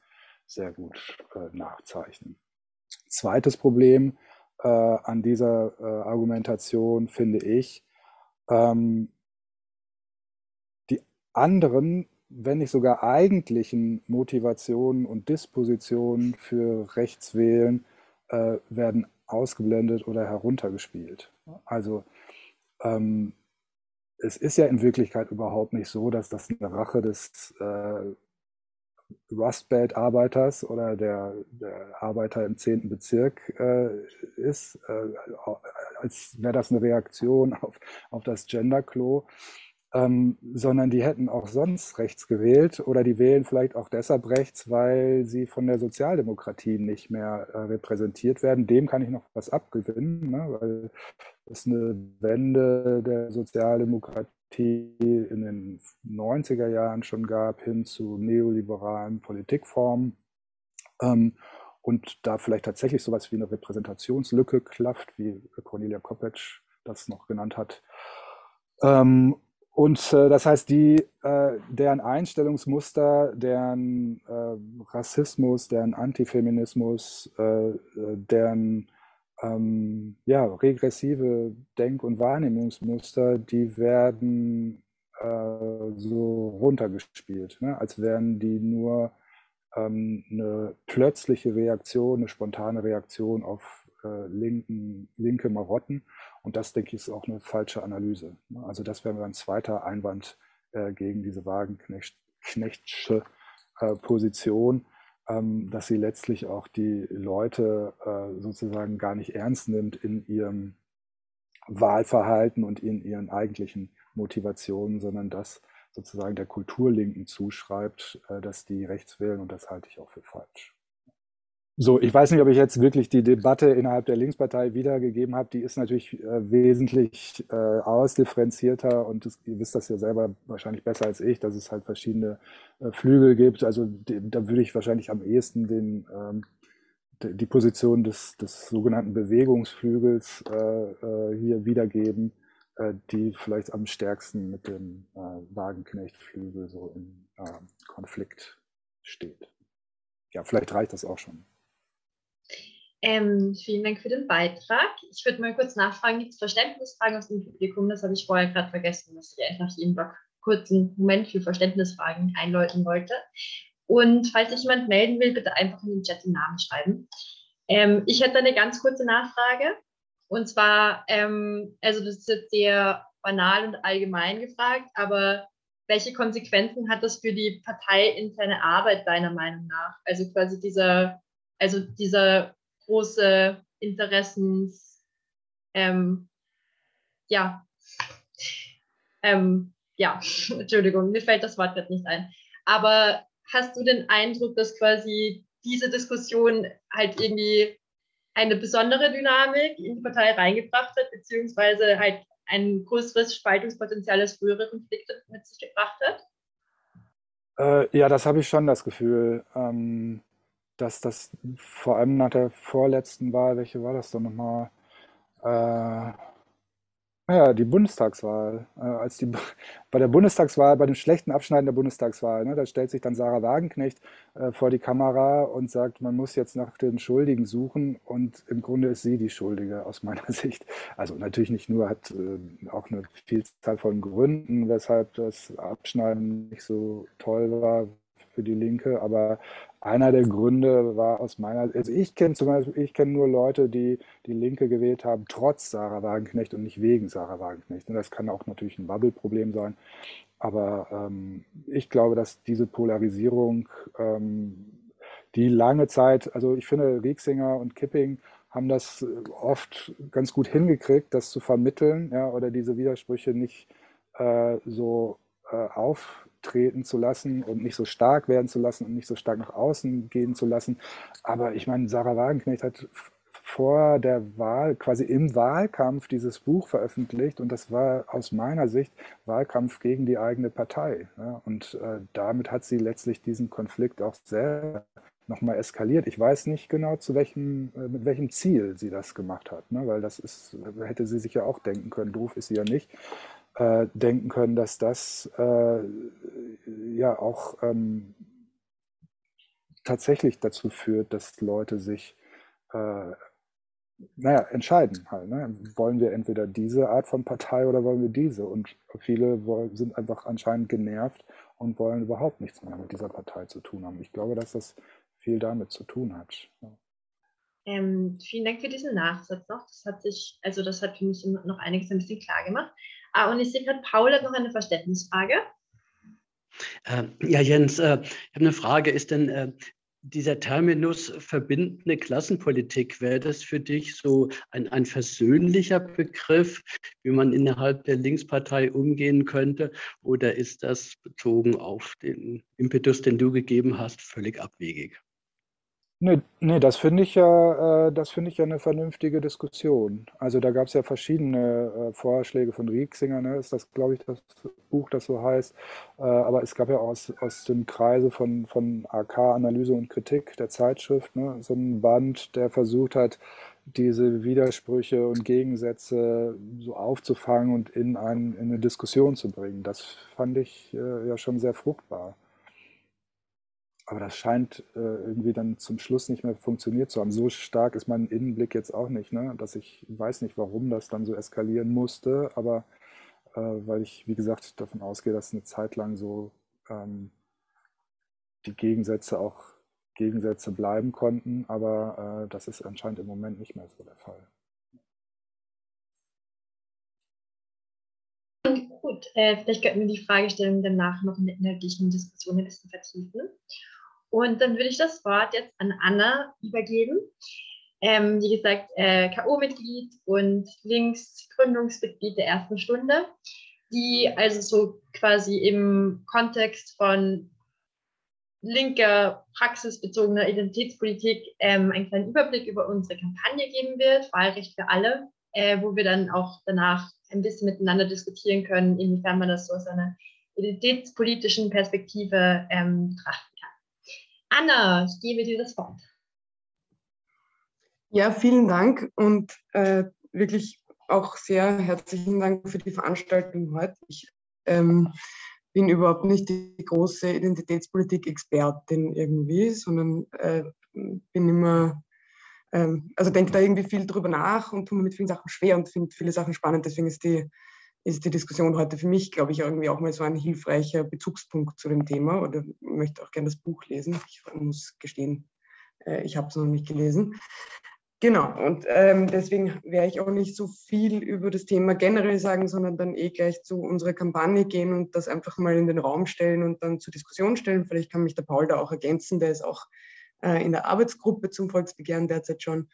sehr gut äh, nachzeichnen. Zweites Problem äh, an dieser äh, Argumentation finde ich, ähm, die anderen, wenn nicht sogar eigentlichen Motivationen und Dispositionen für Rechtswählen äh, werden ausgeblendet oder heruntergespielt. Also ähm, es ist ja in Wirklichkeit überhaupt nicht so, dass das eine Rache des äh, Rust Belt Arbeiters oder der, der, Arbeiter im 10. Bezirk äh, ist, äh, als wäre das eine Reaktion auf, auf das Gender-Klo ähm, sondern die hätten auch sonst rechts gewählt oder die wählen vielleicht auch deshalb rechts, weil sie von der Sozialdemokratie nicht mehr äh, repräsentiert werden. Dem kann ich noch was abgewinnen, ne? weil es eine Wende der Sozialdemokratie in den 90er Jahren schon gab, hin zu neoliberalen Politikformen. Ähm, und da vielleicht tatsächlich sowas wie eine Repräsentationslücke klafft, wie Cornelia Koppetsch das noch genannt hat. Ähm, und äh, das heißt, die, äh, deren Einstellungsmuster, deren äh, Rassismus, deren Antifeminismus, äh, äh, deren ähm, ja, regressive Denk- und Wahrnehmungsmuster, die werden äh, so runtergespielt, ne? als wären die nur ähm, eine plötzliche Reaktion, eine spontane Reaktion auf linken, linke Marotten. Und das, denke ich, ist auch eine falsche Analyse. Ne? Also das wäre ein zweiter Einwand äh, gegen diese Wagenknechtsche äh, Position, dass sie letztlich auch die Leute äh, sozusagen gar nicht ernst nimmt in ihrem Wahlverhalten und in ihren eigentlichen Motivationen, sondern das sozusagen der Kulturlinken zuschreibt, äh, dass die rechts wählen und das halte ich auch für falsch. So, ich weiß nicht, ob ich jetzt wirklich die Debatte innerhalb der Linkspartei wiedergegeben habe. Die ist natürlich äh, wesentlich äh, ausdifferenzierter und das, ihr wisst das ja selber wahrscheinlich besser als ich, dass es halt verschiedene äh, Flügel gibt. Also die, da würde ich wahrscheinlich am ehesten den, ähm, die Position des, des sogenannten Bewegungsflügels äh, äh, hier wiedergeben, äh, die vielleicht am stärksten mit dem Wagenknechtflügel so im Konflikt steht. Ja, vielleicht reicht das auch schon.
Ähm, vielen Dank für den Beitrag. Ich würde mal kurz nachfragen, gibt es Verständnisfragen aus dem Publikum? Das habe ich vorher gerade vergessen, dass ich einfach jeden Block kurz einen Moment für Verständnisfragen einläuten wollte. Und falls sich jemand melden will, bitte einfach in den Chat den Namen schreiben. Ähm, ich hätte eine ganz kurze Nachfrage. Und zwar, ähm, also das ist jetzt sehr banal und allgemein gefragt, aber welche Konsequenzen hat das für die parteiinterne Arbeit deiner Meinung nach? Also quasi dieser, also dieser große Interessens, ähm, ja, ähm, ja, Entschuldigung, mir fällt das Wort gerade nicht ein. Aber hast du den Eindruck, dass quasi diese Diskussion halt irgendwie eine besondere Dynamik in die Partei reingebracht hat, beziehungsweise halt ein größeres Spaltungspotenzial als frühere Konflikte mit sich gebracht hat?
Äh, ja, das habe ich schon das Gefühl, ähm, dass das vor allem nach der vorletzten Wahl, welche war das dann nochmal? Äh, naja, die Bundestagswahl. Äh, als die, bei der Bundestagswahl, bei dem schlechten Abschneiden der Bundestagswahl, ne, da stellt sich dann Sarah Wagenknecht äh, vor die Kamera und sagt, man muss jetzt nach den Schuldigen suchen und im Grunde ist sie die Schuldige aus meiner Sicht. Also natürlich nicht nur, hat äh, auch eine Vielzahl von Gründen, weshalb das Abschneiden nicht so toll war für die Linke, aber einer der Gründe war aus meiner, also ich kenne zum Beispiel, ich kenne nur Leute, die die Linke gewählt haben, trotz Sarah Wagenknecht und nicht wegen Sarah Wagenknecht. Und das kann auch natürlich ein Bubble-Problem sein. Aber ähm, ich glaube, dass diese Polarisierung, ähm, die lange Zeit, also ich finde, Rieksinger und Kipping haben das oft ganz gut hingekriegt, das zu vermitteln, ja, oder diese Widersprüche nicht äh, so äh, auf treten zu lassen und nicht so stark werden zu lassen und nicht so stark nach außen gehen zu lassen. Aber ich meine, Sarah Wagenknecht hat vor der Wahl, quasi im Wahlkampf dieses Buch veröffentlicht und das war aus meiner Sicht Wahlkampf gegen die eigene Partei. Ja, und äh, damit hat sie letztlich diesen Konflikt auch sehr nochmal eskaliert. Ich weiß nicht genau, zu welchem, äh, mit welchem Ziel sie das gemacht hat, ne? weil das ist, hätte sie sich ja auch denken können, doof ist sie ja nicht äh, denken können, dass das äh, ja auch ähm, tatsächlich dazu führt, dass Leute sich äh, naja, entscheiden halt. Ne? Wollen wir entweder diese Art von Partei oder wollen wir diese? Und viele sind einfach anscheinend genervt und wollen überhaupt nichts mehr mit dieser Partei zu tun haben. Ich glaube, dass das viel damit zu tun hat. Ja.
Ähm, vielen Dank für diesen Nachsatz noch. Das hat sich, also das hat für mich noch einiges ein bisschen klar gemacht. Ah, und ich sehe gerade, Paul hat noch eine Verständnisfrage.
Äh, ja, Jens, äh, ich habe eine Frage. Ist denn äh, dieser Terminus verbindende Klassenpolitik, wäre das für dich so ein, ein versöhnlicher Begriff, wie man innerhalb der Linkspartei umgehen könnte? Oder ist das bezogen auf den Impetus, den du gegeben hast, völlig abwegig?
Nee, nee, das finde ich ja, äh, das finde ich ja eine vernünftige Diskussion. Also da gab es ja verschiedene äh, Vorschläge von Rieksinger, ne? Ist das, glaube ich, das Buch, das so heißt. Äh, aber es gab ja aus, aus dem Kreise von, von AK Analyse und Kritik der Zeitschrift, ne? so einen Band, der versucht hat, diese Widersprüche und Gegensätze so aufzufangen und in, ein, in eine Diskussion zu bringen. Das fand ich ja schon sehr fruchtbar. Aber das scheint äh, irgendwie dann zum Schluss nicht mehr funktioniert zu haben. So stark ist mein Innenblick jetzt auch nicht, ne? dass ich weiß nicht, warum das dann so eskalieren musste, aber äh, weil ich, wie gesagt, davon ausgehe, dass eine Zeit lang so ähm, die Gegensätze auch Gegensätze bleiben konnten, aber äh, das ist anscheinend im Moment nicht mehr so der Fall.
Gut, äh, vielleicht könnten wir die Fragestellung danach noch in der inhaltlichen Diskussion ein bisschen vertiefen. Und dann würde ich das Wort jetzt an Anna übergeben. Ähm, wie gesagt, äh, K.O.-Mitglied und Links-Gründungsmitglied der ersten Stunde, die also so quasi im Kontext von linker, praxisbezogener Identitätspolitik ähm, einen kleinen Überblick über unsere Kampagne geben wird, Wahlrecht für alle, äh, wo wir dann auch danach ein bisschen miteinander diskutieren können, inwiefern man das so aus einer identitätspolitischen Perspektive ähm, betrachten Anna, ich gebe dir das Wort.
Ja, vielen Dank und äh, wirklich auch sehr herzlichen Dank für die Veranstaltung heute. Ich ähm, bin überhaupt nicht die große Identitätspolitik-Expertin irgendwie, sondern äh, bin immer, ähm, also denke da irgendwie viel drüber nach und tue mir mit vielen Sachen schwer und finde viele Sachen spannend. Deswegen ist die ist die Diskussion heute für mich, glaube ich, irgendwie auch mal so ein hilfreicher Bezugspunkt zu dem Thema oder möchte auch gerne das Buch lesen. Ich muss gestehen, äh, ich habe es noch nicht gelesen. Genau, und ähm, deswegen werde ich auch nicht so viel über das Thema generell sagen, sondern dann eh gleich zu unserer Kampagne gehen und das einfach mal in den Raum stellen und dann zur Diskussion stellen. Vielleicht kann mich der Paul da auch ergänzen, der ist auch äh, in der Arbeitsgruppe zum Volksbegehren derzeit schon.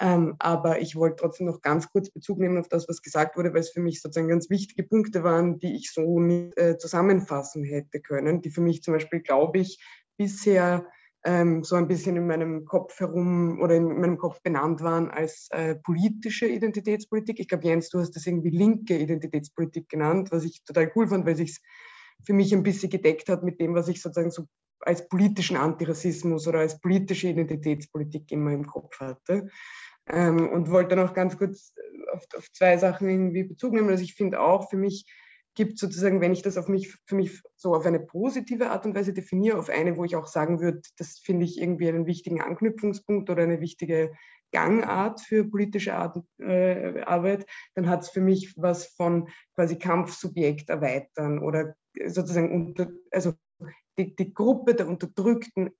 Ähm, aber ich wollte trotzdem noch ganz kurz Bezug nehmen auf das, was gesagt wurde, weil es für mich sozusagen ganz wichtige Punkte waren, die ich so nicht äh, zusammenfassen hätte können, die für mich zum Beispiel, glaube ich, bisher ähm, so ein bisschen in meinem Kopf herum oder in meinem Kopf benannt waren als äh, politische Identitätspolitik. Ich glaube, Jens, du hast das irgendwie linke Identitätspolitik genannt, was ich total cool fand, weil sich für mich ein bisschen gedeckt hat mit dem, was ich sozusagen so als politischen Antirassismus oder als politische Identitätspolitik immer im Kopf hatte. Ähm, und wollte noch ganz kurz auf, auf zwei Sachen irgendwie Bezug nehmen. Also ich finde auch, für mich gibt sozusagen, wenn ich das auf mich, für mich so auf eine positive Art und Weise definiere, auf eine, wo ich auch sagen würde, das finde ich irgendwie einen wichtigen Anknüpfungspunkt oder eine wichtige Gangart für politische Art, äh, Arbeit, dann hat es für mich was von quasi Kampfsubjekt erweitern oder sozusagen unter, also die, die Gruppe der Unterdrückten,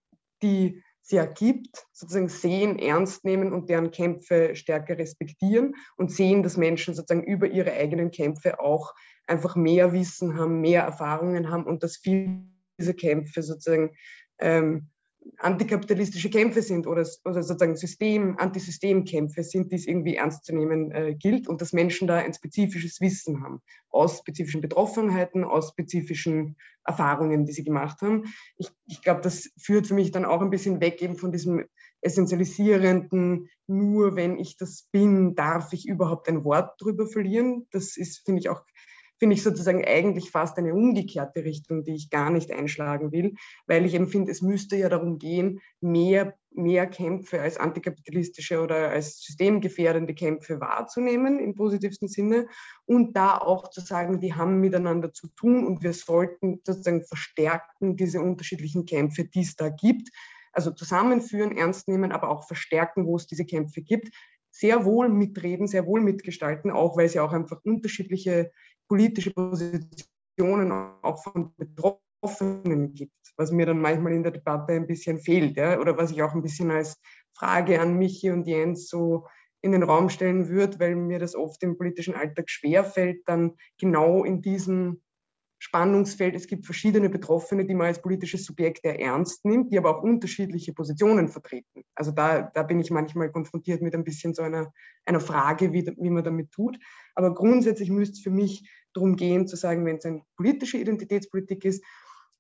die es ja gibt, sozusagen sehen, ernst nehmen und deren Kämpfe stärker respektieren und sehen, dass Menschen sozusagen über ihre eigenen Kämpfe auch einfach mehr Wissen haben, mehr Erfahrungen haben und dass viele dieser Kämpfe sozusagen ähm, antikapitalistische Kämpfe sind oder, oder sozusagen System, Antisystemkämpfe sind, die es irgendwie ernst zu nehmen äh, gilt und dass Menschen da ein spezifisches Wissen haben, aus spezifischen Betroffenheiten, aus spezifischen Erfahrungen, die sie gemacht haben. Ich, ich glaube, das führt für mich dann auch ein bisschen weg eben von diesem essentialisierenden, nur wenn ich das bin, darf ich überhaupt ein Wort drüber verlieren. Das ist, finde ich, auch finde ich sozusagen eigentlich fast eine umgekehrte Richtung, die ich gar nicht einschlagen will, weil ich eben finde, es müsste ja darum gehen, mehr, mehr Kämpfe als antikapitalistische oder als systemgefährdende Kämpfe wahrzunehmen im positivsten Sinne und da auch zu sagen, die haben miteinander zu tun und wir sollten sozusagen verstärken diese unterschiedlichen Kämpfe, die es da gibt. Also zusammenführen, ernst nehmen, aber auch verstärken, wo es diese Kämpfe gibt sehr wohl mitreden, sehr wohl mitgestalten, auch weil ja auch einfach unterschiedliche politische Positionen auch von Betroffenen gibt, was mir dann manchmal in der Debatte ein bisschen fehlt, ja, oder was ich auch ein bisschen als Frage an Michi und Jens so in den Raum stellen würde, weil mir das oft im politischen Alltag schwerfällt, dann genau in diesem Spannungsfeld, es gibt verschiedene Betroffene, die man als politisches Subjekt ja ernst nimmt, die aber auch unterschiedliche Positionen vertreten. Also da, da bin ich manchmal konfrontiert mit ein bisschen so einer, einer Frage, wie, wie man damit tut. Aber grundsätzlich müsste es für mich darum gehen, zu sagen, wenn es eine politische Identitätspolitik ist,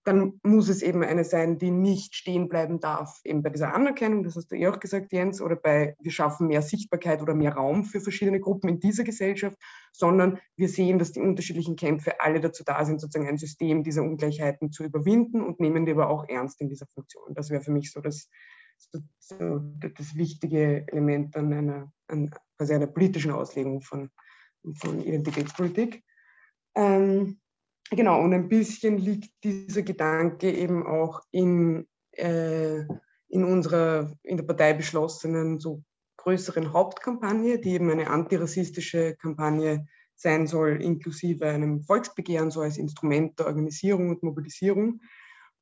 dann muss es eben eine sein, die nicht stehen bleiben darf, eben bei dieser Anerkennung, das hast du eh auch gesagt, Jens, oder bei wir schaffen mehr Sichtbarkeit oder mehr Raum für verschiedene Gruppen in dieser Gesellschaft, sondern wir sehen, dass die unterschiedlichen Kämpfe alle dazu da sind, sozusagen ein System dieser Ungleichheiten zu überwinden und nehmen die aber auch ernst in dieser Funktion. Das wäre für mich so das, so das wichtige Element an einer, an quasi einer politischen Auslegung von, von Identitätspolitik. Ähm, Genau, und ein bisschen liegt dieser Gedanke eben auch in, äh, in unserer in der Partei beschlossenen so größeren Hauptkampagne, die eben eine antirassistische Kampagne sein soll, inklusive einem Volksbegehren, so als Instrument der Organisierung und Mobilisierung.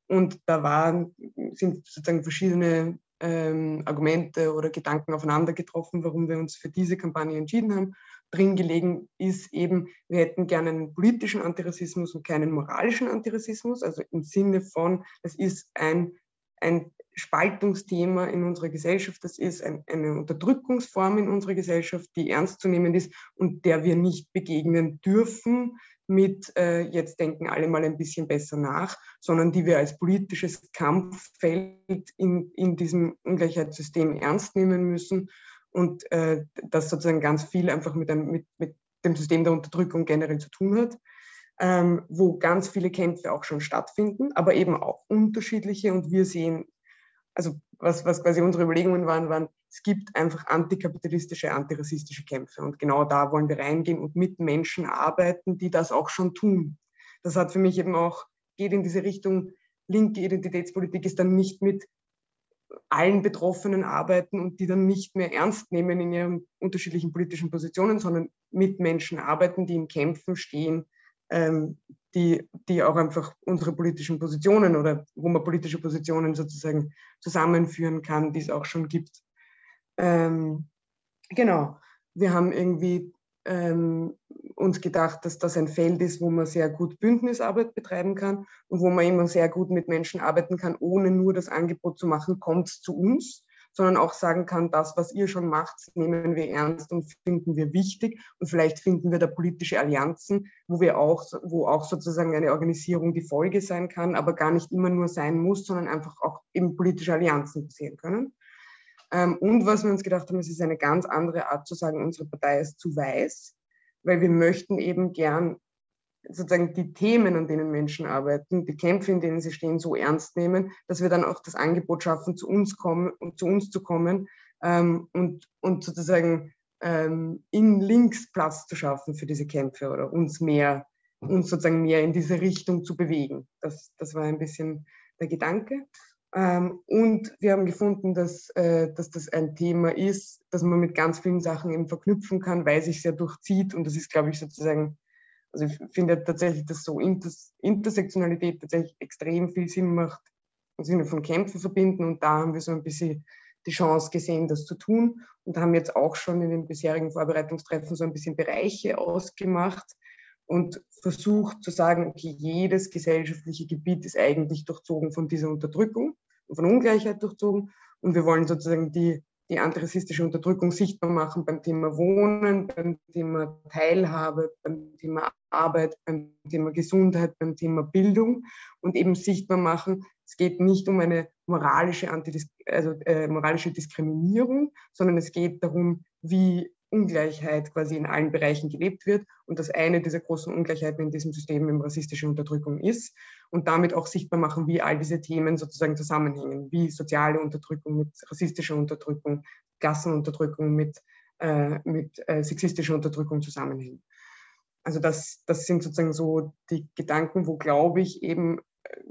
Und da waren, sind sozusagen verschiedene ähm, Argumente oder Gedanken aufeinander getroffen, warum wir uns für diese Kampagne entschieden haben drin gelegen ist, eben, wir hätten gerne einen politischen Antirassismus und keinen moralischen Antirassismus, also im Sinne von, es ist ein, ein Spaltungsthema in unserer Gesellschaft, das ist ein, eine Unterdrückungsform in unserer Gesellschaft, die ernst zu nehmen ist und der wir nicht begegnen dürfen mit, äh, jetzt denken alle mal ein bisschen besser nach, sondern die wir als politisches Kampffeld in, in diesem Ungleichheitssystem ernst nehmen müssen und äh, das sozusagen ganz viel einfach mit, einem, mit, mit dem System der Unterdrückung generell zu tun hat, ähm, wo ganz viele Kämpfe auch schon stattfinden, aber eben auch unterschiedliche und wir sehen, also was, was quasi unsere Überlegungen waren, waren, es gibt einfach antikapitalistische, antirassistische Kämpfe und genau da wollen wir reingehen und mit Menschen arbeiten, die das auch schon tun. Das hat für mich eben auch, geht in diese Richtung, linke Identitätspolitik ist dann nicht mit allen Betroffenen arbeiten und die dann nicht mehr ernst nehmen in ihren unterschiedlichen politischen Positionen, sondern mit Menschen arbeiten, die in Kämpfen stehen, ähm, die, die auch einfach unsere politischen Positionen oder wo man politische Positionen sozusagen zusammenführen kann, die es auch schon gibt. Ähm, genau, wir haben irgendwie ähm, uns gedacht, dass das ein Feld ist, wo man sehr gut Bündnisarbeit betreiben kann und wo man immer sehr gut mit Menschen arbeiten kann, ohne nur das Angebot zu machen, kommt zu uns, sondern auch sagen kann, das, was ihr schon macht, nehmen wir ernst und finden wir wichtig. Und vielleicht finden wir da politische Allianzen, wo wir auch, wo auch sozusagen eine Organisierung die Folge sein kann, aber gar nicht immer nur sein muss, sondern einfach auch eben politische Allianzen passieren können. Ähm, und was wir uns gedacht haben, es ist eine ganz andere Art zu sagen, unsere Partei ist zu weiß, weil wir möchten eben gern sozusagen die Themen, an denen Menschen arbeiten, die Kämpfe, in denen sie stehen, so ernst nehmen, dass wir dann auch das Angebot schaffen, zu uns kommen und zu uns zu kommen ähm, und, und sozusagen ähm, in Links Platz zu schaffen für diese Kämpfe oder uns mehr, uns sozusagen mehr in diese Richtung zu bewegen. Das, das war ein bisschen der Gedanke. Ähm, und wir haben gefunden, dass, äh, dass das ein Thema ist, das man mit ganz vielen Sachen eben verknüpfen kann, weil sich sehr durchzieht. Und das ist, glaube ich, sozusagen also ich finde tatsächlich, dass so Inters Intersektionalität tatsächlich extrem viel Sinn macht, im Sinne von Kämpfen verbinden. Und da haben wir so ein bisschen die Chance gesehen, das zu tun und haben jetzt auch schon in den bisherigen Vorbereitungstreffen so ein bisschen Bereiche ausgemacht und versucht zu sagen, okay, jedes gesellschaftliche Gebiet ist eigentlich durchzogen von dieser Unterdrückung und von Ungleichheit durchzogen. Und wir wollen sozusagen die die antirassistische Unterdrückung sichtbar machen beim Thema Wohnen, beim Thema Teilhabe, beim Thema Arbeit, beim Thema Gesundheit, beim Thema Bildung und eben sichtbar machen, es geht nicht um eine moralische, Antidis also, äh, moralische Diskriminierung, sondern es geht darum, wie Ungleichheit quasi in allen Bereichen gelebt wird und dass eine dieser großen Ungleichheiten in diesem System eben rassistische Unterdrückung ist und damit auch sichtbar machen, wie all diese Themen sozusagen zusammenhängen, wie soziale Unterdrückung mit rassistischer Unterdrückung, Klassenunterdrückung mit, äh, mit äh, sexistischer Unterdrückung zusammenhängen. Also das, das sind sozusagen so die Gedanken, wo, glaube ich, eben äh,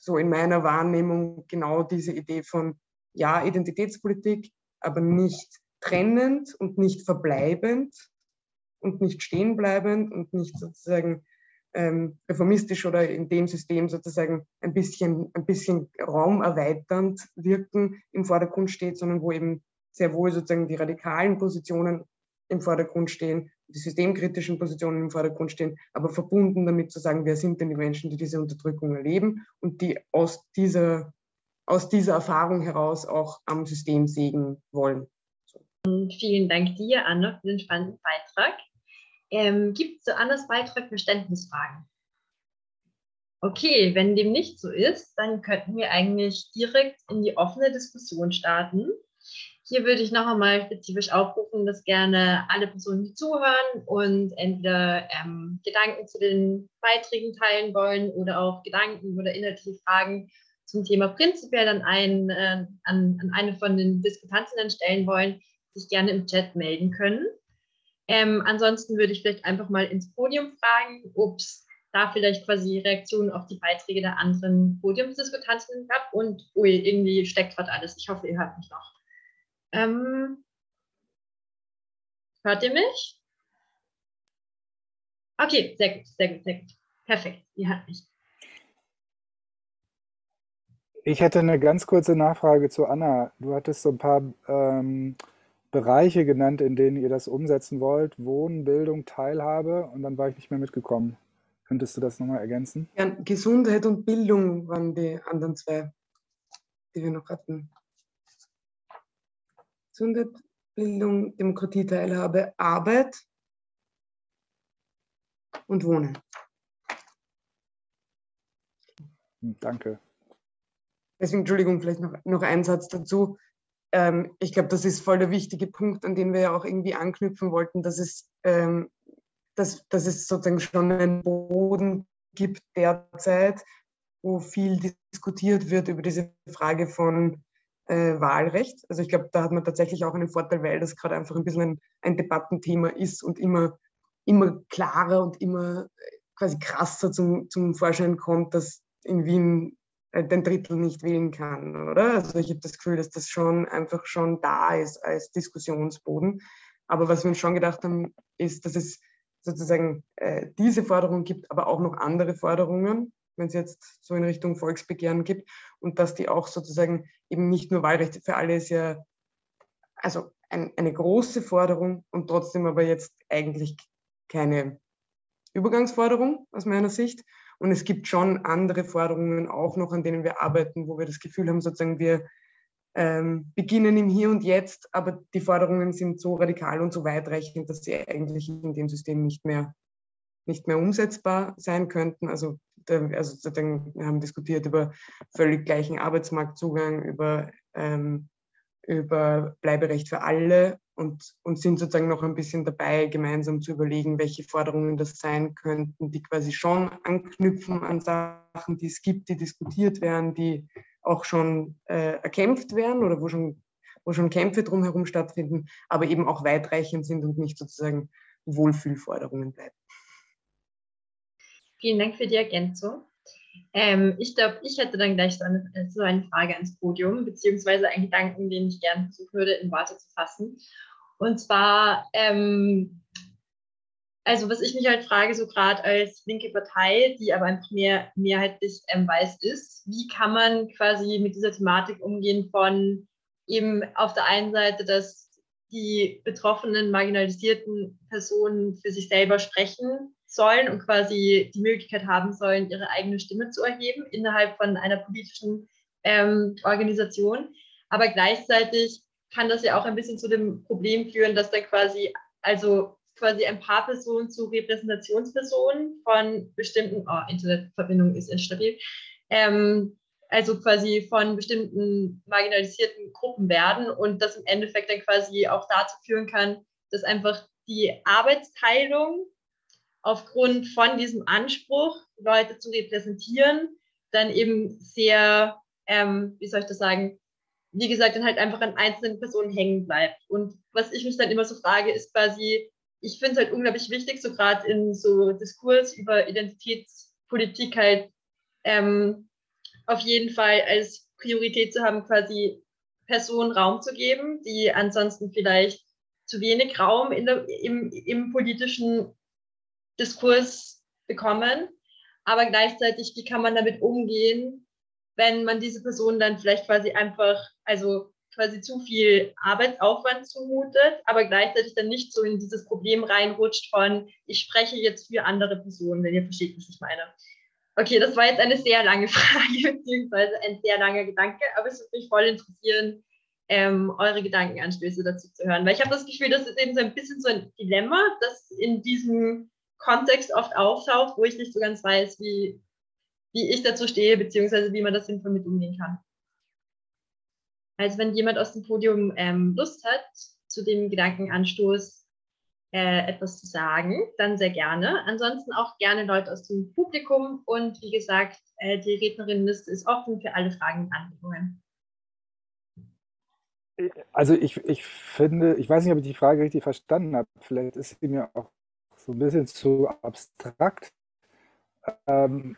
so in meiner Wahrnehmung genau diese Idee von, ja, Identitätspolitik, aber nicht trennend und nicht verbleibend und nicht stehenbleibend und nicht sozusagen ähm, reformistisch oder in dem System sozusagen ein bisschen, ein bisschen raumerweiternd wirken im Vordergrund steht, sondern wo eben sehr wohl sozusagen die radikalen Positionen im Vordergrund stehen, die systemkritischen Positionen im Vordergrund stehen, aber verbunden damit zu sagen, wer sind denn die Menschen, die diese Unterdrückung erleben und die aus dieser, aus dieser Erfahrung heraus auch am System sägen wollen.
Vielen Dank dir, Anna, für den spannenden Beitrag. Ähm, Gibt es zu Annas Beitrag Verständnisfragen? Okay, wenn dem nicht so ist, dann könnten wir eigentlich direkt in die offene Diskussion starten. Hier würde ich noch einmal spezifisch aufrufen, dass gerne alle Personen, die zuhören und entweder ähm, Gedanken zu den Beiträgen teilen wollen oder auch Gedanken oder inhaltliche Fragen zum Thema prinzipiell an, einen, äh, an, an eine von den Diskutantinnen stellen wollen, sich gerne im Chat melden können. Ähm, ansonsten würde ich vielleicht einfach mal ins Podium fragen, ob es da vielleicht quasi Reaktionen auf die Beiträge der anderen Podiumsdiskutantinnen gab. Und ui, irgendwie steckt gerade alles. Ich hoffe, ihr hört mich noch. Ähm, hört ihr mich? Okay, sehr gut, sehr gut, sehr gut. Perfekt, ihr hört mich.
Ich hätte eine ganz kurze Nachfrage zu Anna. Du hattest so ein paar ähm, Bereiche genannt, in denen ihr das umsetzen wollt. Wohnen, Bildung, Teilhabe und dann war ich nicht mehr mitgekommen. Könntest du das nochmal ergänzen?
Ja, Gesundheit und Bildung waren die anderen zwei, die wir noch hatten. Gesundheit, Bildung, Demokratie, Teilhabe, Arbeit und Wohnen.
Hm, danke.
Deswegen, Entschuldigung, vielleicht noch, noch ein Satz dazu ähm, ich glaube, das ist voll der wichtige Punkt, an den wir ja auch irgendwie anknüpfen wollten, dass es, ähm, dass, dass es sozusagen schon einen Boden gibt derzeit, wo viel diskutiert wird über diese Frage von äh, Wahlrecht. Also ich glaube, da hat man tatsächlich auch einen Vorteil, weil das gerade einfach ein bisschen ein, ein Debattenthema ist und immer, immer klarer und immer äh, quasi krasser zum, zum Vorschein kommt, dass in Wien den Drittel nicht wählen kann, oder? Also ich habe das Gefühl, dass das schon einfach schon da ist als Diskussionsboden. Aber was wir uns schon gedacht haben, ist, dass es sozusagen äh, diese Forderung gibt, aber auch noch andere Forderungen, wenn es jetzt so in Richtung Volksbegehren gibt und dass die auch sozusagen eben nicht nur Wahlrechte für alle ist ja also ein, eine große Forderung und trotzdem aber jetzt eigentlich keine Übergangsforderung aus meiner Sicht. Und es gibt schon andere Forderungen auch noch, an denen wir arbeiten, wo wir das Gefühl haben, sozusagen wir, ähm, beginnen im Hier und Jetzt, aber die Forderungen sind so radikal und so weitreichend, dass sie eigentlich in dem System nicht mehr, nicht mehr umsetzbar sein könnten. Also, also wir haben diskutiert über völlig gleichen Arbeitsmarktzugang, über, ähm, über Bleiberecht für alle und, und sind sozusagen noch ein bisschen dabei, gemeinsam zu überlegen, welche Forderungen das sein könnten, die quasi schon anknüpfen an Sachen, die es gibt, die diskutiert werden, die auch schon äh, erkämpft werden oder wo schon, wo schon Kämpfe drumherum stattfinden, aber eben auch weitreichend sind und nicht sozusagen Wohlfühlforderungen bleiben.
Vielen Dank für die Ergänzung. Ähm, ich glaube, ich hätte dann gleich so eine, so eine, Frage ans Podium, beziehungsweise einen Gedanken, den ich gerne versuchen würde, in Worte zu fassen. Und zwar, ähm, also was ich mich halt frage, so gerade als linke Partei, die aber einfach mehr, mehrheitlich ähm, weiß ist, wie kann man quasi mit dieser Thematik umgehen von eben auf der einen Seite, dass die betroffenen, marginalisierten Personen für sich selber sprechen sollen und quasi die Möglichkeit haben sollen, ihre eigene Stimme zu erheben innerhalb von einer politischen ähm, Organisation. Aber gleichzeitig kann das ja auch ein bisschen zu dem Problem führen, dass dann quasi, also quasi ein paar Personen zu Repräsentationspersonen von bestimmten, oh, Internetverbindung ist instabil, ähm, also quasi von bestimmten marginalisierten Gruppen werden und das im Endeffekt dann quasi auch dazu führen kann, dass einfach die Arbeitsteilung aufgrund von diesem Anspruch, Leute zu repräsentieren, dann eben sehr, ähm, wie soll ich das sagen, wie gesagt, dann halt einfach an einzelnen Personen hängen bleibt. Und was ich mich dann immer so frage, ist quasi, ich finde es halt unglaublich wichtig, so gerade in so Diskurs über Identitätspolitik halt ähm, auf jeden Fall als Priorität zu haben, quasi Personen Raum zu geben, die ansonsten vielleicht zu wenig Raum in der, im, im politischen Diskurs bekommen. Aber gleichzeitig, wie kann man damit umgehen, wenn man diese Person dann vielleicht quasi einfach, also quasi zu viel Arbeitsaufwand zumutet, aber gleichzeitig dann nicht so in dieses Problem reinrutscht von, ich spreche jetzt für andere Personen, wenn ihr versteht, was ich meine. Okay, das war jetzt eine sehr lange Frage, beziehungsweise ein sehr langer Gedanke, aber es würde mich voll interessieren, ähm, eure Gedankenanstöße dazu zu hören, weil ich habe das Gefühl, das ist eben so ein bisschen so ein Dilemma, das in diesem Kontext oft auftaucht, wo ich nicht so ganz weiß, wie, wie ich dazu stehe, beziehungsweise wie man das sinnvoll mit umgehen kann. Also wenn jemand aus dem Podium ähm, Lust hat, zu dem Gedankenanstoß äh, etwas zu sagen, dann sehr gerne. Ansonsten auch gerne Leute aus dem Publikum und wie gesagt, äh, die Rednerinnenliste ist offen für alle Fragen und Anregungen.
Also ich, ich finde, ich weiß nicht, ob ich die Frage richtig verstanden habe. Vielleicht ist sie mir auch so ein bisschen zu abstrakt. Ähm,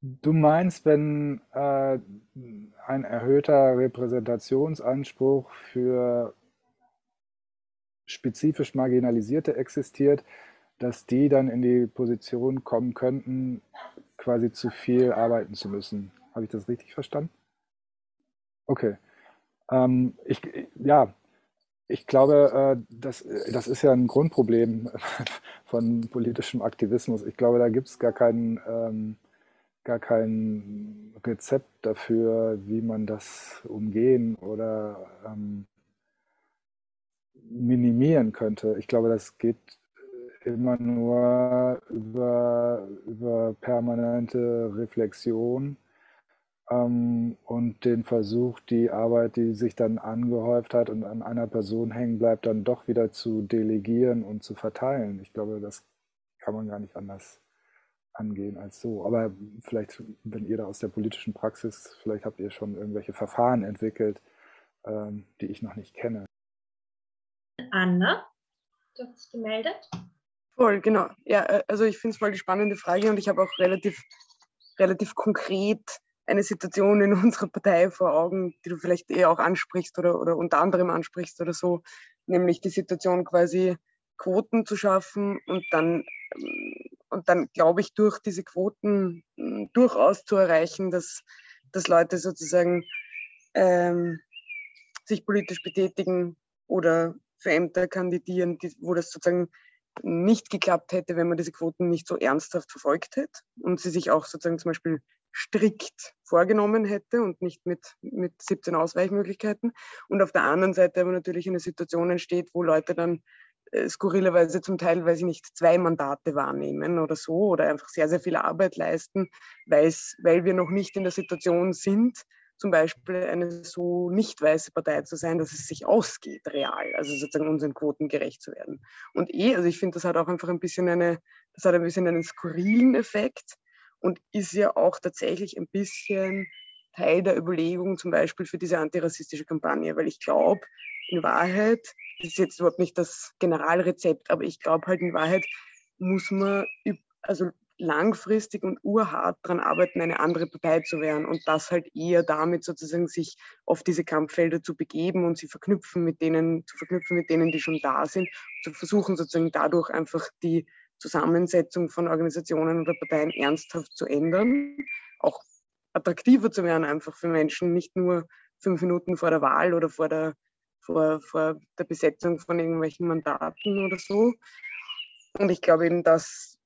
Du meinst, wenn äh, ein erhöhter Repräsentationsanspruch für spezifisch Marginalisierte existiert, dass die dann in die Position kommen könnten, quasi zu viel arbeiten zu müssen. Habe ich das richtig verstanden? Okay. Ähm, ich, ja, ich glaube, äh, das, das ist ja ein Grundproblem von politischem Aktivismus. Ich glaube, da gibt es gar keinen. Ähm, gar kein Rezept dafür, wie man das umgehen oder ähm, minimieren könnte. Ich glaube, das geht immer nur über, über permanente Reflexion ähm, und den Versuch, die Arbeit, die sich dann angehäuft hat und an einer Person hängen bleibt, dann doch wieder zu delegieren und zu verteilen. Ich glaube, das kann man gar nicht anders angehen als so. Aber vielleicht, wenn ihr da aus der politischen Praxis, vielleicht habt ihr schon irgendwelche Verfahren entwickelt, ähm, die ich noch nicht kenne.
Anna, du hast dich gemeldet.
Voll, genau. Ja, äh, also ich finde es voll die spannende Frage und ich habe auch relativ, relativ konkret eine Situation in unserer Partei vor Augen, die du vielleicht eher auch ansprichst oder, oder unter anderem ansprichst oder so, nämlich die Situation quasi Quoten zu schaffen und dann ähm, und dann glaube ich, durch diese Quoten hm, durchaus zu erreichen, dass, dass Leute sozusagen ähm, sich politisch betätigen oder für Ämter kandidieren, die, wo das sozusagen nicht geklappt hätte, wenn man diese Quoten nicht so ernsthaft verfolgt hätte und sie sich auch sozusagen zum Beispiel strikt vorgenommen hätte und nicht mit, mit 17 Ausweichmöglichkeiten. Und auf der anderen Seite aber natürlich eine Situation entsteht, wo Leute dann äh, skurrilerweise zum Teil, weiß ich nicht, zwei Mandate wahrnehmen oder so oder einfach sehr, sehr viel Arbeit leisten, weil wir noch nicht in der Situation sind, zum Beispiel eine so nicht weiße Partei zu sein, dass es sich ausgeht, real, also sozusagen unseren Quoten gerecht zu werden. Und eh, also ich finde, das hat auch einfach ein bisschen eine, das hat ein bisschen einen skurrilen Effekt und ist ja auch tatsächlich ein bisschen Teil der Überlegung zum Beispiel für diese antirassistische Kampagne, weil ich glaube, in Wahrheit, das ist jetzt überhaupt nicht das Generalrezept, aber ich glaube halt in Wahrheit muss man, also langfristig und urhart daran arbeiten, eine andere Partei zu werden und das halt eher damit sozusagen sich auf diese Kampffelder zu begeben und sie verknüpfen mit denen, zu verknüpfen mit denen, die schon da sind, zu versuchen sozusagen dadurch einfach die Zusammensetzung von Organisationen oder Parteien ernsthaft zu ändern, auch attraktiver zu werden einfach für Menschen, nicht nur fünf Minuten vor der Wahl oder vor der, vor, vor der Besetzung von irgendwelchen Mandaten oder so. Und ich glaube eben, dass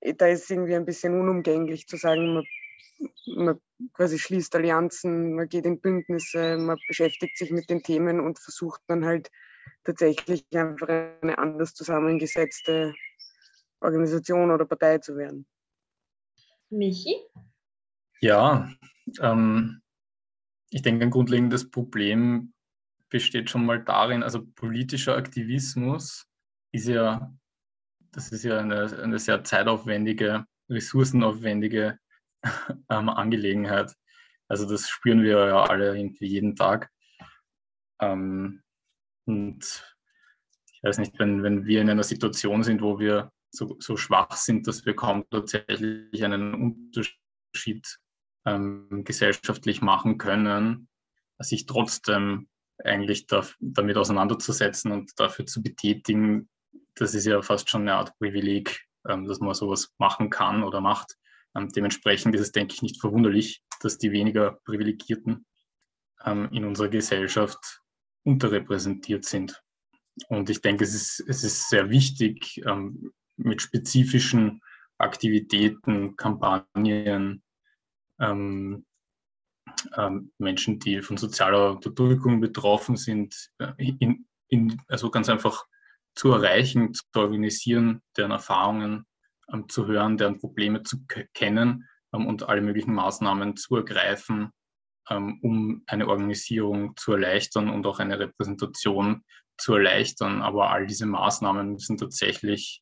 da ist irgendwie ein bisschen unumgänglich zu sagen, man, man quasi schließt Allianzen, man geht in Bündnisse, man beschäftigt sich mit den Themen und versucht dann halt tatsächlich einfach eine anders zusammengesetzte Organisation oder Partei zu werden.
Michi?
Ja, ähm, ich denke, ein grundlegendes Problem besteht schon mal darin, also politischer Aktivismus ist ja das ist ja eine, eine sehr zeitaufwendige, ressourcenaufwendige ähm, Angelegenheit. Also das spüren wir ja alle irgendwie jeden Tag. Ähm, und ich weiß nicht, wenn, wenn wir in einer Situation sind, wo wir so, so schwach sind, dass wir kaum tatsächlich einen Unterschied ähm, gesellschaftlich machen können, sich trotzdem eigentlich da, damit auseinanderzusetzen und dafür zu betätigen, das ist ja fast schon eine Art Privileg, ähm, dass man sowas machen kann oder macht. Ähm, dementsprechend ist es, denke ich, nicht verwunderlich, dass die weniger Privilegierten ähm, in unserer Gesellschaft unterrepräsentiert sind. Und ich denke, es ist, es ist sehr wichtig, mit spezifischen Aktivitäten, Kampagnen, ähm, ähm, Menschen, die von sozialer Unterdrückung betroffen sind, äh, in, in, also ganz einfach zu erreichen, zu organisieren, deren Erfahrungen ähm, zu hören, deren Probleme zu kennen ähm, und alle möglichen Maßnahmen zu ergreifen, ähm, um eine Organisierung zu erleichtern und auch eine Repräsentation zu erleichtern. Aber all diese Maßnahmen müssen tatsächlich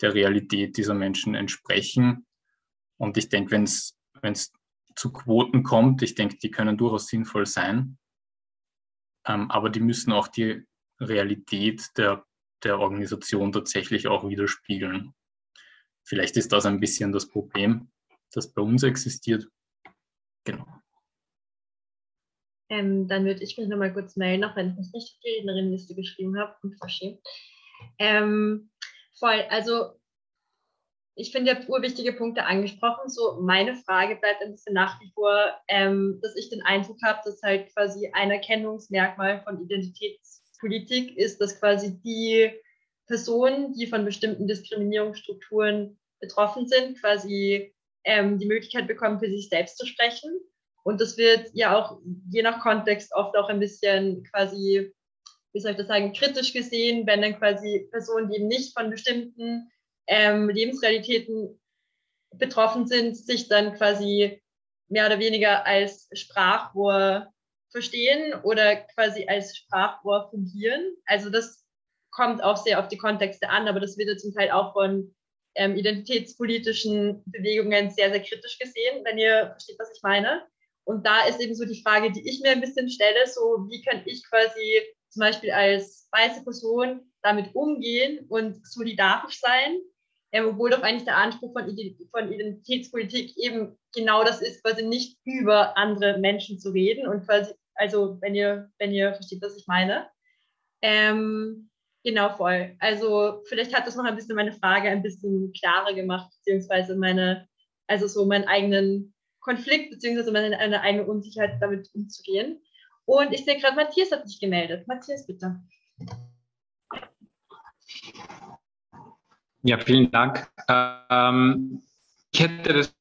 der Realität dieser Menschen entsprechen. Und ich denke, wenn es zu Quoten kommt, ich denke, die können durchaus sinnvoll sein, ähm, aber die müssen auch die Realität der der Organisation tatsächlich auch widerspiegeln. Vielleicht ist das ein bisschen das Problem, das bei uns existiert. Genau.
Ähm, dann würde ich mich nochmal kurz melden, auch wenn ich mich nicht auf die Rednerinnenliste geschrieben habe und verschämt. Ähm, voll, also ich finde, ihr habt urwichtige Punkte angesprochen. So, meine Frage bleibt ein bisschen nach wie vor, ähm, dass ich den Eindruck habe, dass halt quasi ein Erkennungsmerkmal von Identitäts Politik ist, dass quasi die Personen, die von bestimmten Diskriminierungsstrukturen betroffen sind, quasi ähm, die Möglichkeit bekommen, für sich selbst zu sprechen. Und das wird ja auch je nach Kontext oft auch ein bisschen quasi, wie soll ich das sagen, kritisch gesehen, wenn dann quasi Personen, die eben nicht von bestimmten ähm, Lebensrealitäten betroffen sind, sich dann quasi mehr oder weniger als Sprachrohr verstehen oder quasi als Sprachrohr fungieren. Also das kommt auch sehr auf die Kontexte an, aber das wird ja zum Teil auch von ähm, identitätspolitischen Bewegungen sehr, sehr kritisch gesehen, wenn ihr versteht, was ich meine. Und da ist eben so die Frage, die ich mir ein bisschen stelle, so wie kann ich quasi zum Beispiel als weiße Person damit umgehen und solidarisch sein, ähm, obwohl doch eigentlich der Anspruch von, von Identitätspolitik eben genau das ist, quasi nicht über andere Menschen zu reden und quasi also wenn ihr, wenn ihr versteht, was ich meine. Ähm, genau, voll. Also vielleicht hat das noch ein bisschen meine Frage ein bisschen klarer gemacht, beziehungsweise meine, also so meinen eigenen Konflikt, beziehungsweise meine, eine eigene Unsicherheit damit umzugehen. Und ich sehe gerade, Matthias hat sich gemeldet. Matthias, bitte.
Ja, vielen Dank. Ähm, ich hätte das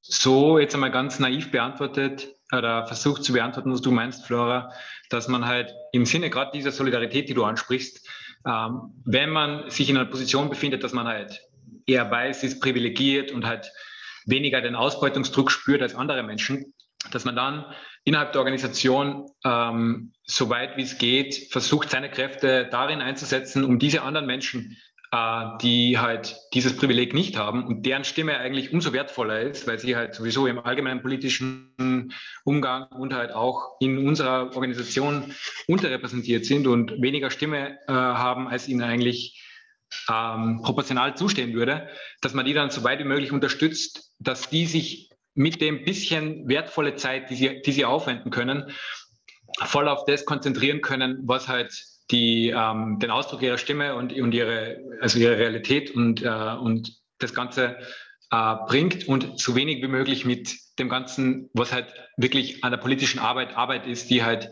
so jetzt einmal ganz naiv beantwortet oder versucht zu beantworten, was du meinst, Flora, dass man halt im Sinne gerade dieser Solidarität, die du ansprichst, ähm, wenn man sich in einer Position befindet, dass man halt eher weiß, ist privilegiert und halt weniger den Ausbeutungsdruck spürt als andere Menschen, dass man dann innerhalb der Organisation, ähm, so weit wie es geht, versucht, seine Kräfte darin einzusetzen, um diese anderen Menschen äh, die halt dieses Privileg nicht haben und deren Stimme eigentlich umso wertvoller ist, weil sie halt sowieso im allgemeinen politischen Umgang und halt auch in unserer Organisation unterrepräsentiert sind und weniger Stimme äh, haben, als ihnen eigentlich ähm, proportional zustehen würde, dass man die dann so weit wie möglich unterstützt, dass die sich mit dem bisschen wertvolle Zeit, die sie, die sie aufwenden können, voll auf das konzentrieren können, was halt die ähm, den Ausdruck ihrer Stimme und, und ihre, also ihre Realität und, äh, und das Ganze äh, bringt und so wenig wie möglich mit dem Ganzen, was halt wirklich an der politischen Arbeit Arbeit ist, die halt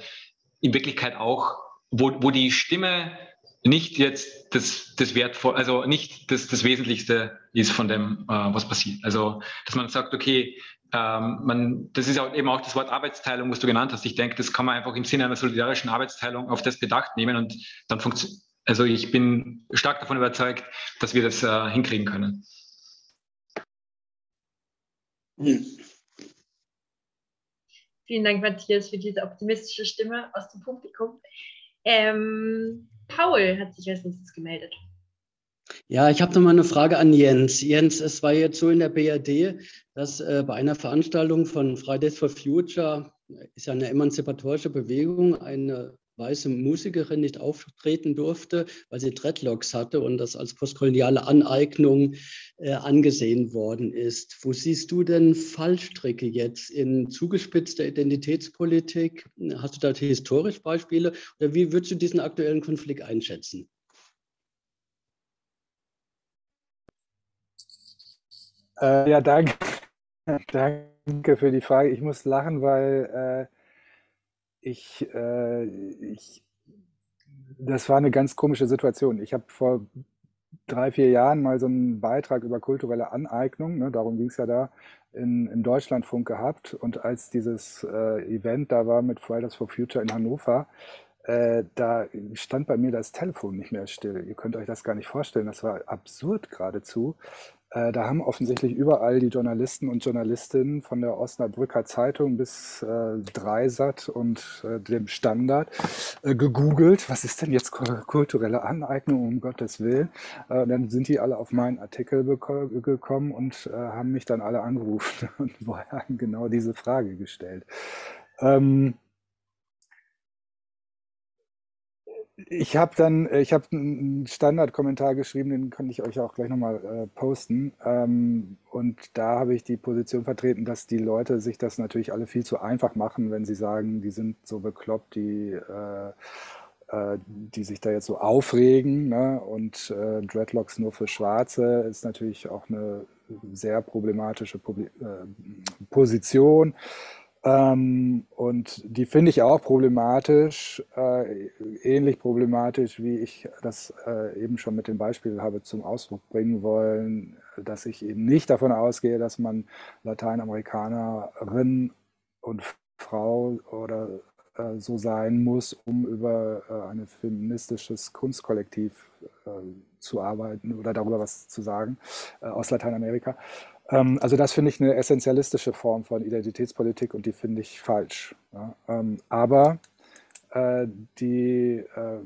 in Wirklichkeit auch, wo, wo die Stimme nicht jetzt das, das wertvoll, also nicht das, das Wesentlichste ist von dem, äh, was passiert. Also, dass man sagt, okay, ähm, man, das ist auch eben auch das Wort Arbeitsteilung, was du genannt hast. Ich denke, das kann man einfach im Sinne einer solidarischen Arbeitsteilung auf das Bedacht nehmen und dann funktioniert. Also ich bin stark davon überzeugt, dass wir das äh, hinkriegen können.
Vielen Dank, Matthias, für diese optimistische Stimme aus dem Publikum. Ähm, Paul hat sich als nächstes gemeldet.
Ja, ich habe noch mal eine Frage an Jens. Jens, es war jetzt so in der BRD, dass äh, bei einer Veranstaltung von Fridays for Future, ist ja eine emanzipatorische Bewegung, eine weiße Musikerin nicht auftreten durfte, weil sie Dreadlocks hatte und das als postkoloniale Aneignung äh, angesehen worden ist. Wo siehst du denn Fallstricke jetzt in zugespitzter Identitätspolitik? Hast du da historisch Beispiele oder wie würdest du diesen aktuellen Konflikt einschätzen?
Äh, ja, danke. danke für die Frage. Ich muss lachen, weil äh, ich, äh, ich, das war eine ganz komische Situation. Ich habe vor drei, vier Jahren mal so einen Beitrag über kulturelle Aneignung, ne, darum ging es ja da, in, in Deutschlandfunk gehabt. Und als dieses äh, Event da war mit Fridays for Future in Hannover, äh, da stand bei mir das Telefon nicht mehr still. Ihr könnt euch das gar nicht vorstellen. Das war absurd geradezu. Äh, da haben offensichtlich überall die Journalisten und Journalistinnen von der Osnabrücker Zeitung bis äh, Dreisat und äh, dem Standard äh, gegoogelt, was ist denn jetzt kulturelle Aneignung, um Gottes Willen. Äh, dann sind die alle auf meinen Artikel gekommen und äh, haben mich dann alle angerufen und haben genau diese Frage gestellt. Ähm, Ich habe dann, äh, ich habe einen Standardkommentar geschrieben, den kann ich euch auch gleich nochmal äh, posten. Ähm, und da habe ich die Position vertreten, dass die Leute sich das natürlich alle viel zu einfach machen, wenn sie sagen, die sind so bekloppt, die, äh, äh, die sich da jetzt so aufregen. Ne? Und äh, Dreadlocks nur für Schwarze ist natürlich auch eine sehr problematische Publi äh, Position. Ähm, und die finde ich auch problematisch, äh, ähnlich problematisch, wie ich das äh, eben schon mit dem Beispiel habe zum Ausdruck bringen wollen, dass ich eben nicht davon ausgehe, dass man Lateinamerikanerin und Frau oder äh, so sein muss, um über äh, ein feministisches Kunstkollektiv äh, zu arbeiten oder darüber was zu sagen äh, aus Lateinamerika. Ähm, also das finde ich eine essentialistische Form von Identitätspolitik und die finde ich falsch. Ähm, aber äh, die, äh,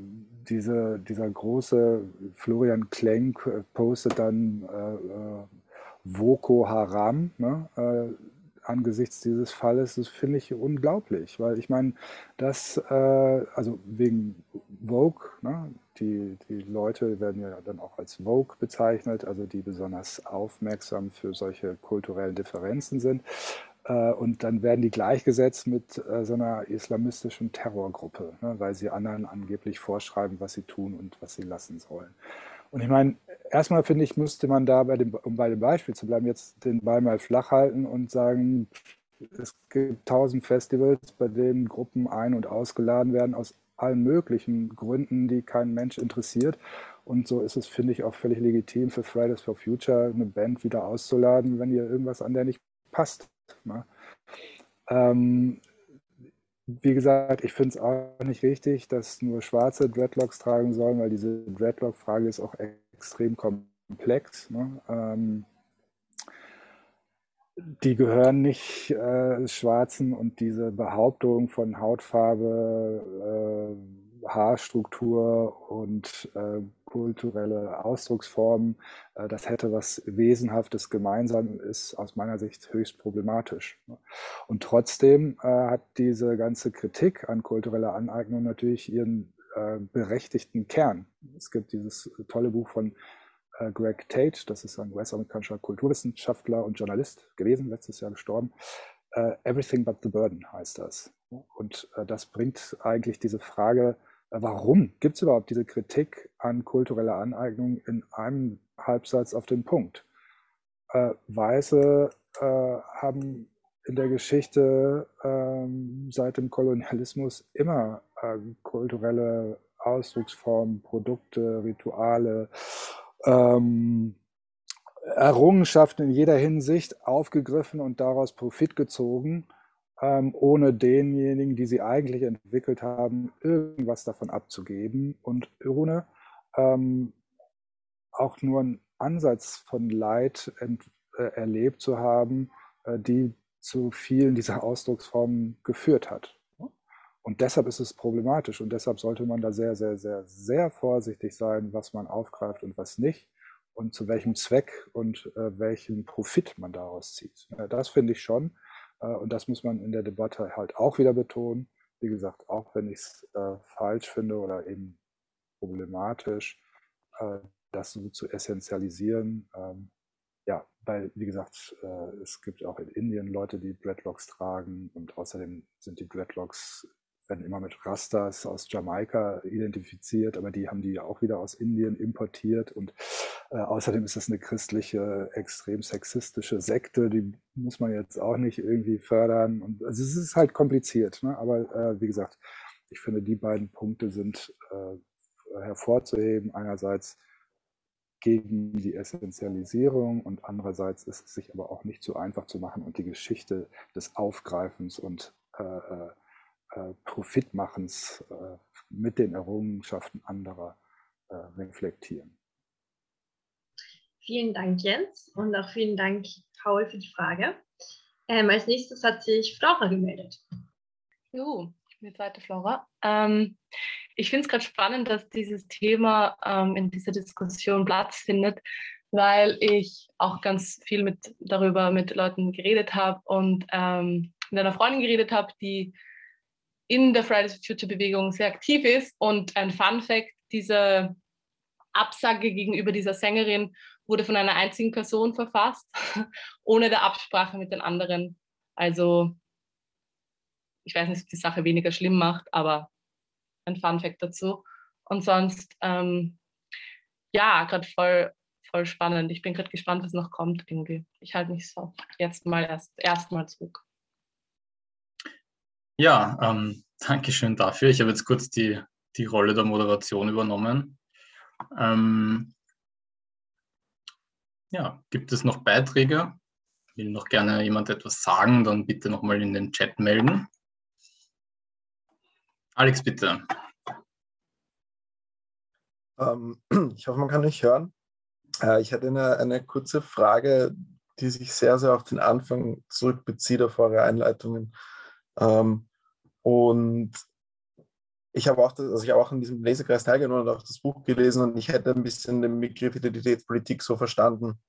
diese, dieser große Florian Klenk äh, postet dann äh, Voko Haram ne? Angesichts dieses Falles. Das finde ich unglaublich, weil ich meine, das, also wegen Vogue, ne? Die, die Leute werden ja dann auch als Vogue bezeichnet, also die besonders aufmerksam für solche kulturellen Differenzen sind. Äh, und dann werden die gleichgesetzt mit äh, so einer islamistischen Terrorgruppe, ne, weil sie anderen angeblich vorschreiben, was sie tun und was sie lassen sollen. Und ich meine, erstmal finde ich, müsste man da, bei dem, um bei dem Beispiel zu bleiben, jetzt den Ball mal flach halten und sagen, es gibt tausend Festivals, bei denen Gruppen ein- und ausgeladen werden aus allen möglichen Gründen, die kein Mensch interessiert. Und so ist es, finde ich, auch völlig legitim für Fridays for Future eine Band wieder auszuladen, wenn ihr irgendwas an der nicht passt. Ne? Ähm, wie gesagt, ich finde es auch nicht richtig, dass nur Schwarze Dreadlocks tragen sollen, weil diese Dreadlock-Frage ist auch extrem komplex. Ne? Ähm, die gehören nicht äh, Schwarzen und diese Behauptung von Hautfarbe, äh, Haarstruktur und äh, kulturelle Ausdrucksformen, äh, das hätte was Wesenhaftes gemeinsam, ist aus meiner Sicht höchst problematisch. Und trotzdem äh, hat diese ganze Kritik an kultureller Aneignung natürlich ihren äh, berechtigten Kern. Es gibt dieses tolle Buch von äh, Greg Tate, das ist ein US-amerikanischer Kulturwissenschaftler und Journalist gewesen, letztes Jahr gestorben. Uh, Everything but the Burden heißt das. Und uh, das bringt eigentlich diese Frage, uh, warum gibt es überhaupt diese Kritik an kultureller Aneignung in einem Halbsatz auf den Punkt? Weiße haben in der Geschichte ähm, seit dem Kolonialismus immer kulturelle Ausdrucksformen, Produkte, Rituale, ähm, Errungenschaften in jeder Hinsicht aufgegriffen und daraus Profit gezogen, ähm, ohne denjenigen, die sie eigentlich entwickelt haben, irgendwas davon abzugeben und ohne ähm, auch nur einen Ansatz von Leid äh, erlebt zu haben, äh, die zu vielen dieser Ausdrucksformen geführt hat. Und deshalb ist es problematisch und deshalb sollte man da sehr, sehr, sehr, sehr vorsichtig sein, was man aufgreift und was nicht und zu welchem Zweck und äh, welchen Profit man daraus zieht. Ja, das finde ich schon äh, und das muss man in der Debatte halt auch wieder betonen. Wie gesagt, auch wenn ich es äh, falsch finde oder eben problematisch, äh, das so zu essentialisieren. Ähm, ja, weil, wie gesagt, äh, es gibt auch in Indien Leute, die Dreadlocks tragen und außerdem sind die Dreadlocks werden immer mit Rastas aus Jamaika identifiziert, aber die haben die ja auch wieder aus Indien importiert und äh, außerdem ist das eine christliche, extrem sexistische Sekte, die muss man jetzt auch nicht irgendwie fördern. Und, also es ist halt kompliziert, ne? aber äh, wie gesagt, ich finde, die beiden Punkte sind äh, hervorzuheben. Einerseits gegen die Essentialisierung und andererseits ist es sich aber auch nicht so einfach zu machen und die Geschichte des Aufgreifens und äh, äh Profitmachens äh, mit den Errungenschaften anderer äh, reflektieren.
Vielen Dank, Jens, und auch vielen Dank, Paul, für die Frage. Ähm, als nächstes hat sich Flora gemeldet.
Bin die zweite Flora. Ähm, ich finde es gerade spannend, dass dieses Thema ähm, in dieser Diskussion Platz findet, weil ich auch ganz viel mit, darüber mit Leuten geredet habe und ähm, mit einer Freundin geredet habe, die in der Fridays for Future Bewegung sehr aktiv ist. Und ein Fun Fact, diese Absage gegenüber dieser Sängerin wurde von einer einzigen Person verfasst, ohne der Absprache mit den anderen. Also ich weiß nicht, ob die Sache weniger schlimm macht, aber ein Fun Fact dazu. Und sonst, ähm, ja, gerade voll, voll spannend. Ich bin gerade gespannt, was noch kommt irgendwie. Ich halte mich so jetzt mal erst erstmal zurück.
Ja, ähm, danke schön dafür. Ich habe jetzt kurz die, die Rolle der Moderation übernommen. Ähm, ja, gibt es noch Beiträge? Will noch gerne jemand etwas sagen, dann bitte nochmal in den Chat melden. Alex, bitte.
Ähm, ich hoffe, man kann mich hören. Äh, ich hatte eine, eine kurze Frage, die sich sehr, sehr auf den Anfang zurückbezieht, auf eure Einleitungen. Ähm, und ich habe auch, also ich auch in diesem Lesekreis teilgenommen und auch das Buch gelesen und ich hätte ein bisschen den Begriff Identitätspolitik so verstanden,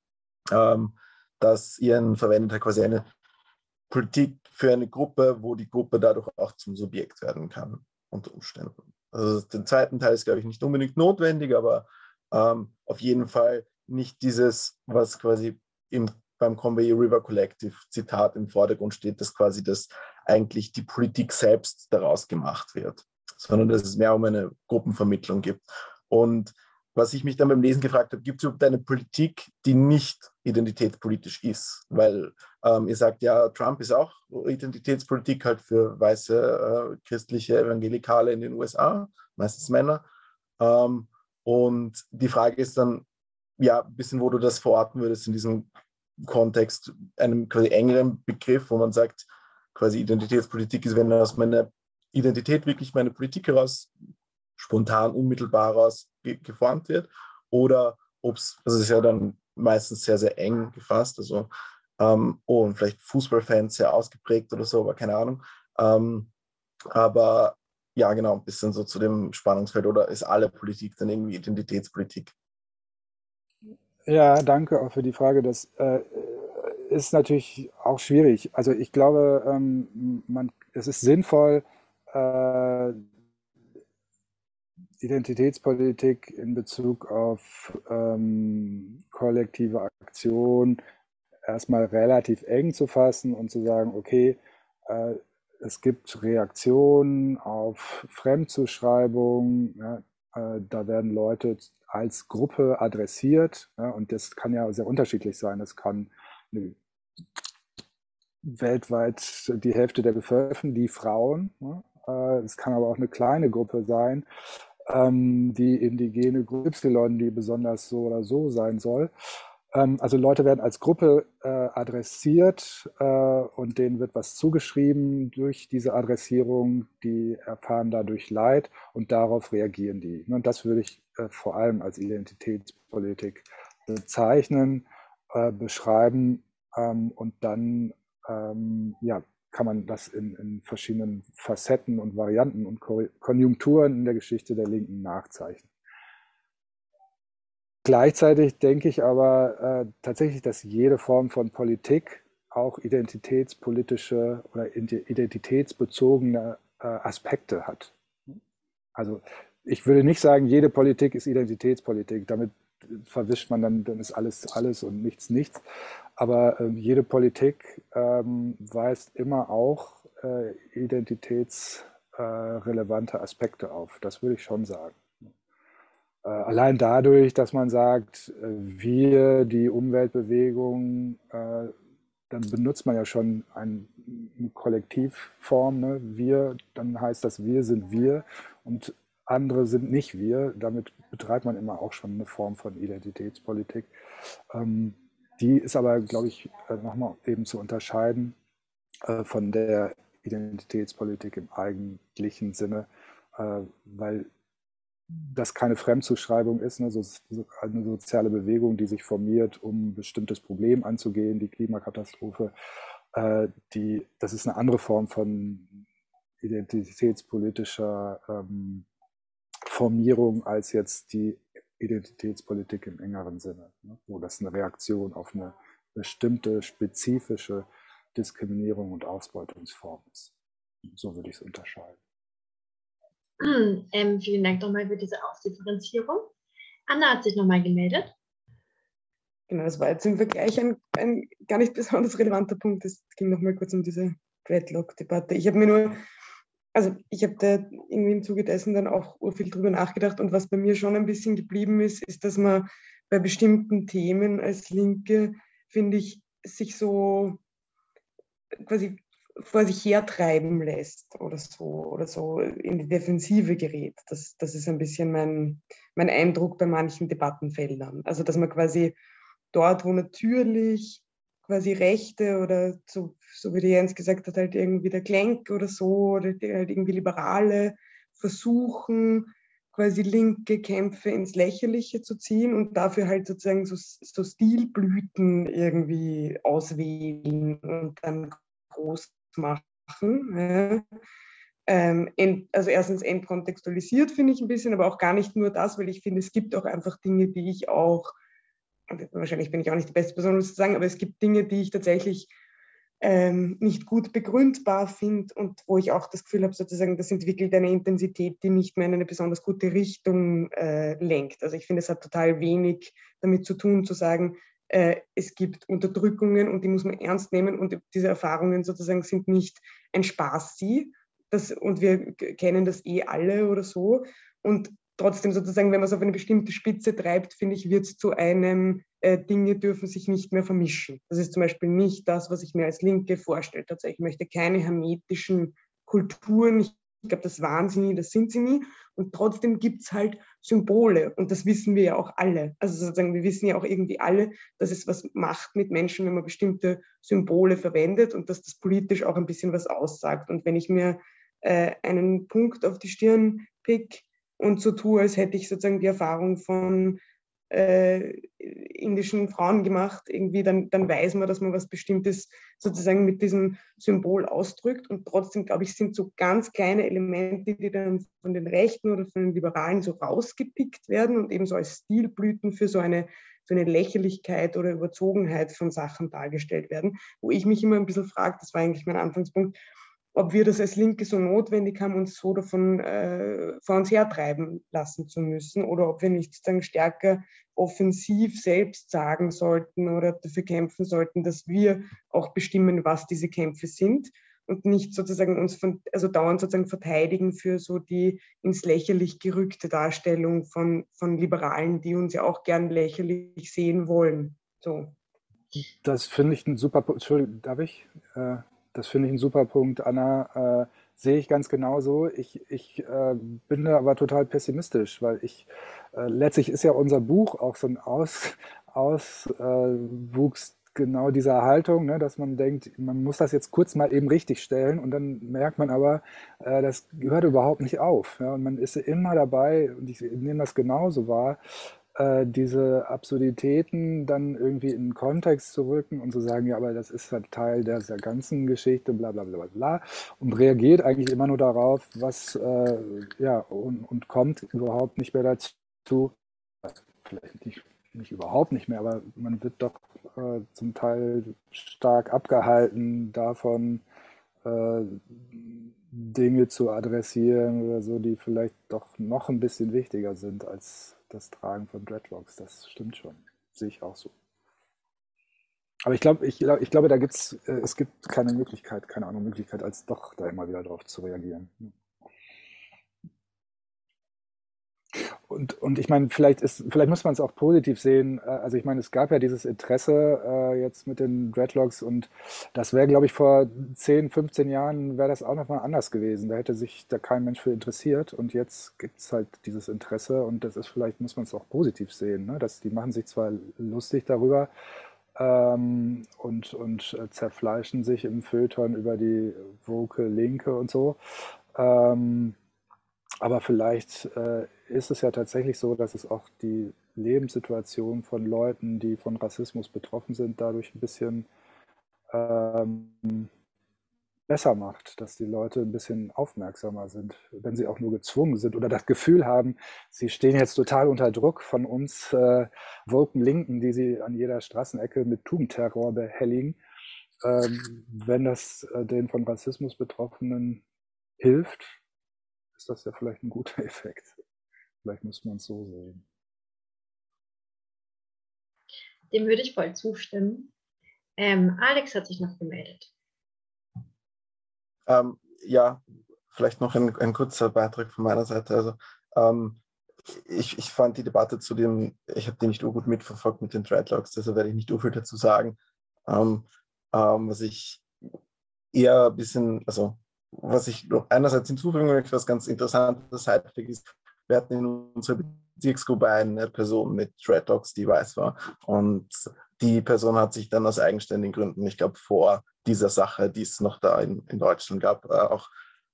ähm, dass ihr verwendet quasi eine Politik für eine Gruppe, wo die Gruppe dadurch auch zum Subjekt werden kann, unter Umständen. Also den zweiten Teil ist, glaube ich, nicht unbedingt notwendig, aber ähm, auf jeden Fall nicht dieses, was quasi im, beim Conway River Collective Zitat im Vordergrund steht, dass quasi das eigentlich die Politik selbst daraus gemacht wird, sondern dass es mehr um eine Gruppenvermittlung gibt. Und was ich mich dann beim Lesen gefragt habe, gibt es überhaupt eine Politik, die nicht identitätspolitisch ist? Weil ähm, ihr sagt ja, Trump ist auch Identitätspolitik halt für weiße äh, christliche Evangelikale in den USA, meistens Männer. Ähm, und die Frage ist dann, ja, ein bisschen, wo du das verorten würdest in diesem Kontext, einem quasi engeren Begriff, wo man sagt, quasi Identitätspolitik ist, wenn aus meiner Identität wirklich meine Politik heraus spontan, unmittelbar heraus geformt wird, oder ob es, das ist ja dann meistens sehr, sehr eng gefasst, also ähm, oh, und vielleicht Fußballfans sehr ausgeprägt oder so, aber keine Ahnung. Ähm, aber ja, genau, ein bisschen so zu dem Spannungsfeld oder ist alle Politik dann irgendwie Identitätspolitik?
Ja, danke auch für die Frage. Das äh, ist natürlich auch schwierig. Also ich glaube, ähm, man, es ist sinnvoll, äh, Identitätspolitik in Bezug auf ähm, kollektive Aktion erstmal relativ eng zu fassen und zu sagen, okay, äh, es gibt Reaktionen auf Fremdzuschreibung, ja, äh, da werden Leute als Gruppe adressiert ja, und das kann ja sehr unterschiedlich sein. Es kann eine, weltweit die Hälfte der Bevölkerung, die Frauen, ja, äh, es kann aber auch eine kleine Gruppe sein, ähm, die indigene Gruppe Y, die besonders so oder so sein soll. Ähm, also Leute werden als Gruppe äh, adressiert äh, und denen wird was zugeschrieben durch diese Adressierung. Die erfahren dadurch Leid und darauf reagieren die. Und das würde ich vor allem als Identitätspolitik bezeichnen, beschreiben ähm, und dann ähm, ja, kann man das in, in, verschiedenen Facetten und Varianten und Konjunkturen in der Geschichte der Linken nachzeichnen. Gleichzeitig denke ich aber äh, tatsächlich, dass jede Form von Politik auch identitätspolitische oder identitätsbezogene äh, Aspekte hat. Also ich würde nicht sagen, jede Politik ist Identitätspolitik. Damit verwischt man dann, dann ist alles alles und nichts nichts. Aber äh, jede Politik ähm, weist immer auch äh, identitätsrelevante Aspekte auf. Das würde ich schon sagen. Äh, allein dadurch, dass man sagt, äh, wir, die Umweltbewegung, äh, dann benutzt man ja schon ein, eine Kollektivform. Ne? Wir, dann heißt das, wir sind wir und andere sind nicht wir. Damit betreibt man immer auch schon eine Form von Identitätspolitik. Ähm, die ist aber, glaube ich, nochmal eben zu unterscheiden von der Identitätspolitik im eigentlichen Sinne, weil das keine Fremdzuschreibung ist, ne, so, eine soziale Bewegung, die sich formiert, um ein bestimmtes Problem anzugehen, die Klimakatastrophe. Äh, die, das ist eine andere Form von identitätspolitischer ähm, Formierung als jetzt die Identitätspolitik im engeren Sinne, ne, wo das eine Reaktion auf eine bestimmte spezifische Diskriminierung und Ausbeutungsform ist. So würde ich es unterscheiden.
Ähm, vielen Dank nochmal für diese Ausdifferenzierung. Anna hat sich nochmal gemeldet.
Genau, das war jetzt im Vergleich ein, ein gar nicht besonders relevanter Punkt. Es ging nochmal kurz um diese Dreadlock-Debatte. Ich habe mir nur, also ich habe da irgendwie im Zuge dessen dann auch viel drüber nachgedacht und was bei mir schon ein bisschen geblieben ist, ist, dass man bei bestimmten Themen als Linke, finde ich, sich so quasi vor sich hertreiben lässt oder so oder so in die Defensive gerät. Das, das ist ein bisschen mein, mein Eindruck bei manchen Debattenfeldern. Also dass man quasi dort, wo natürlich quasi Rechte oder so, so wie die Jens gesagt hat, halt irgendwie der Klenk oder so oder halt irgendwie Liberale versuchen, quasi linke Kämpfe ins Lächerliche zu ziehen und dafür halt sozusagen so, so Stilblüten irgendwie auswählen und dann groß machen. Ja. Ähm, ent, also erstens entkontextualisiert finde ich ein bisschen, aber auch gar nicht nur das, weil ich finde, es gibt auch einfach Dinge, die ich auch, wahrscheinlich bin ich auch nicht die beste Person, um zu sagen, aber es gibt Dinge, die ich tatsächlich ähm, nicht gut begründbar finde und wo ich auch das Gefühl habe, sozusagen, das entwickelt eine Intensität, die nicht mehr in eine besonders gute Richtung äh, lenkt. Also ich finde, es hat total wenig damit zu tun, zu sagen, äh, es gibt Unterdrückungen und die muss man ernst nehmen und diese Erfahrungen sozusagen sind nicht ein Spaß sie. Das, und wir kennen das eh alle oder so. Und trotzdem sozusagen, wenn man es auf eine bestimmte Spitze treibt, finde ich, wird es zu einem, äh, Dinge dürfen sich nicht mehr vermischen. Das ist zum Beispiel nicht das, was ich mir als Linke vorstelle. Tatsächlich, ich möchte keine hermetischen Kulturen. Ich Ich glaube, das waren sie nie, das sind sie nie. Und trotzdem gibt es halt Symbole. Und das wissen wir ja auch alle. Also sozusagen, wir wissen ja auch irgendwie alle, dass es was macht mit Menschen, wenn man bestimmte Symbole verwendet und dass das politisch auch ein bisschen was aussagt. Und wenn ich mir äh, einen Punkt auf die Stirn pick und so tue, als hätte ich sozusagen die Erfahrung von äh, indischen Frauen gemacht, irgendwie, dann, dann weiß man, dass man was Bestimmtes sozusagen mit diesem Symbol ausdrückt. Und trotzdem, glaube ich, sind so ganz kleine Elemente, die dann von den Rechten oder von den Liberalen so rausgepickt werden und eben so als Stilblüten für so eine, so eine Lächerlichkeit oder Überzogenheit von Sachen dargestellt werden, wo ich mich immer ein bisschen frage, das war eigentlich mein Anfangspunkt, ob wir das als Linke so notwendig haben, uns so davon äh, vor uns hertreiben lassen zu müssen oder ob wir nicht sozusagen stärker offensiv selbst sagen sollten oder dafür kämpfen sollten, dass wir auch bestimmen, was diese Kämpfe sind und nicht sozusagen uns von, also dauernd sozusagen verteidigen für so die ins Lächerlich gerückte Darstellung von, von Liberalen, die uns ja auch gern lächerlich sehen wollen. So.
Das finde ich ein super, Entschuldigung, darf ich? Äh, das finde ich ein super Punkt, Anna. Äh, sehe ich ganz genauso. Ich, ich äh, bin da aber total pessimistisch, weil ich äh, letztlich ist ja unser Buch auch so ein Aus, Auswuchs genau dieser Haltung, ne, dass man denkt, man muss das jetzt kurz mal eben richtig stellen und dann merkt man aber, äh, das gehört überhaupt nicht auf. Ja, und man ist immer dabei, und ich nehme das genauso wahr, äh, diese Absurditäten dann irgendwie in den Kontext zu rücken und zu sagen, ja, aber das ist halt Teil dieser ganzen Geschichte, bla bla bla bla, und reagiert eigentlich immer nur darauf, was, äh, ja, und, und kommt überhaupt nicht mehr dazu, vielleicht nicht, nicht überhaupt nicht mehr, aber man wird doch äh, zum Teil stark abgehalten davon, äh, Dinge zu adressieren oder so, die vielleicht doch noch ein bisschen wichtiger sind als das Tragen von Dreadlocks. Das stimmt schon. Sehe ich auch so. Aber ich glaube, ich, ich glaube, da gibt's, äh, es gibt keine Möglichkeit, keine andere Möglichkeit, als doch da immer wieder drauf zu reagieren. Und, und ich meine, vielleicht ist, vielleicht muss man es auch positiv sehen. Äh, also ich meine, es gab ja dieses Interesse äh, jetzt mit den Dreadlocks und das wäre, glaube ich, vor 10, 15 Jahren wäre das auch nochmal anders gewesen. Da hätte sich da kein Mensch für interessiert und jetzt gibt es halt dieses Interesse und das ist vielleicht, muss man es auch positiv sehen. Ne? Dass, die machen sich zwar lustig darüber ähm, und, und äh, zerfleischen sich im Feuilleton über die woke Linke und so. Ähm, aber vielleicht äh, ist es ja tatsächlich so, dass es auch die Lebenssituation von Leuten, die von Rassismus betroffen sind, dadurch ein bisschen ähm, besser macht, dass die Leute ein bisschen aufmerksamer sind, wenn sie auch nur gezwungen sind oder das Gefühl haben, sie stehen jetzt total unter Druck von uns äh, woken Linken, die sie an jeder Straßenecke mit Tugendterror behelligen. Ähm, wenn das äh, den von Rassismus Betroffenen hilft, ist das ja vielleicht ein guter Effekt. Vielleicht muss man es so sehen.
Dem würde ich voll zustimmen. Ähm, Alex hat sich noch gemeldet.
Ähm, ja, vielleicht noch ein, ein, kurzer Beitrag von meiner Seite. Also ähm, ich, ich, fand die Debatte zu dem, ich habe die nicht gut mitverfolgt mit den Dreadlocks, deshalb werde ich nicht viel dazu sagen. Ähm, ähm, was ich eher ein bisschen, also was ich noch einerseits hinzufügen möchte, was ganz interessantes Sidefact ist, wir hatten in unserer Bezirksgruppe eine Person mit Dreadlocks, die weiß war. Und die Person hat sich dann aus eigenständigen Gründen, ich glaube, vor dieser Sache, die es noch da in, in Deutschland gab, äh, auch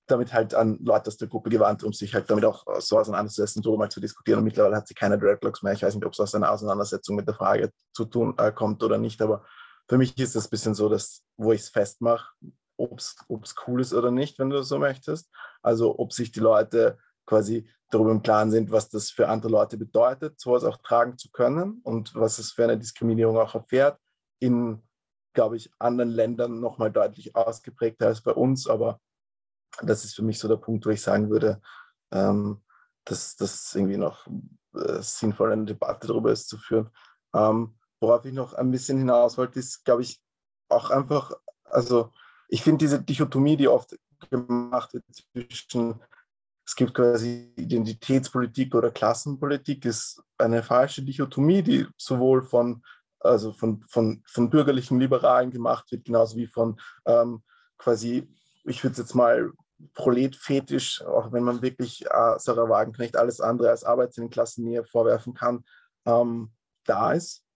damit halt an Leute aus der Gruppe gewandt, um sich halt damit auch so auseinanderzusetzen, so mal zu diskutieren. Und mittlerweile hat sie keine Dreadlocks mehr. Ich weiß nicht, ob es aus einer Auseinandersetzung mit der Frage zu tun äh, kommt oder nicht, aber für mich ist das ein bisschen so, dass, wo ich es festmache, ob es cool ist oder nicht, wenn du so möchtest. Also ob sich die Leute quasi darüber im Klaren sind, was das für andere Leute bedeutet, sowas auch tragen zu können und was es für eine Diskriminierung auch erfährt. In, glaube ich, anderen Ländern nochmal deutlich ausgeprägter als bei uns, aber das ist für mich so der Punkt, wo ich sagen würde, ähm, dass das irgendwie noch äh, sinnvoll eine Debatte darüber ist zu führen. Ähm, worauf ich noch ein bisschen hinaus wollte, ist, glaube ich, auch einfach, also ich finde diese Dichotomie, die oft gemacht wird zwischen, es gibt quasi Identitätspolitik oder Klassenpolitik, ist eine falsche Dichotomie, die sowohl von, also von, von, von bürgerlichen Liberalen gemacht wird, genauso wie von ähm, quasi, ich würde es jetzt mal Proletfetisch, auch wenn man wirklich äh, Sarah Wagenknecht alles andere als Arbeit in den Klassennähe vorwerfen kann, ähm, da ist.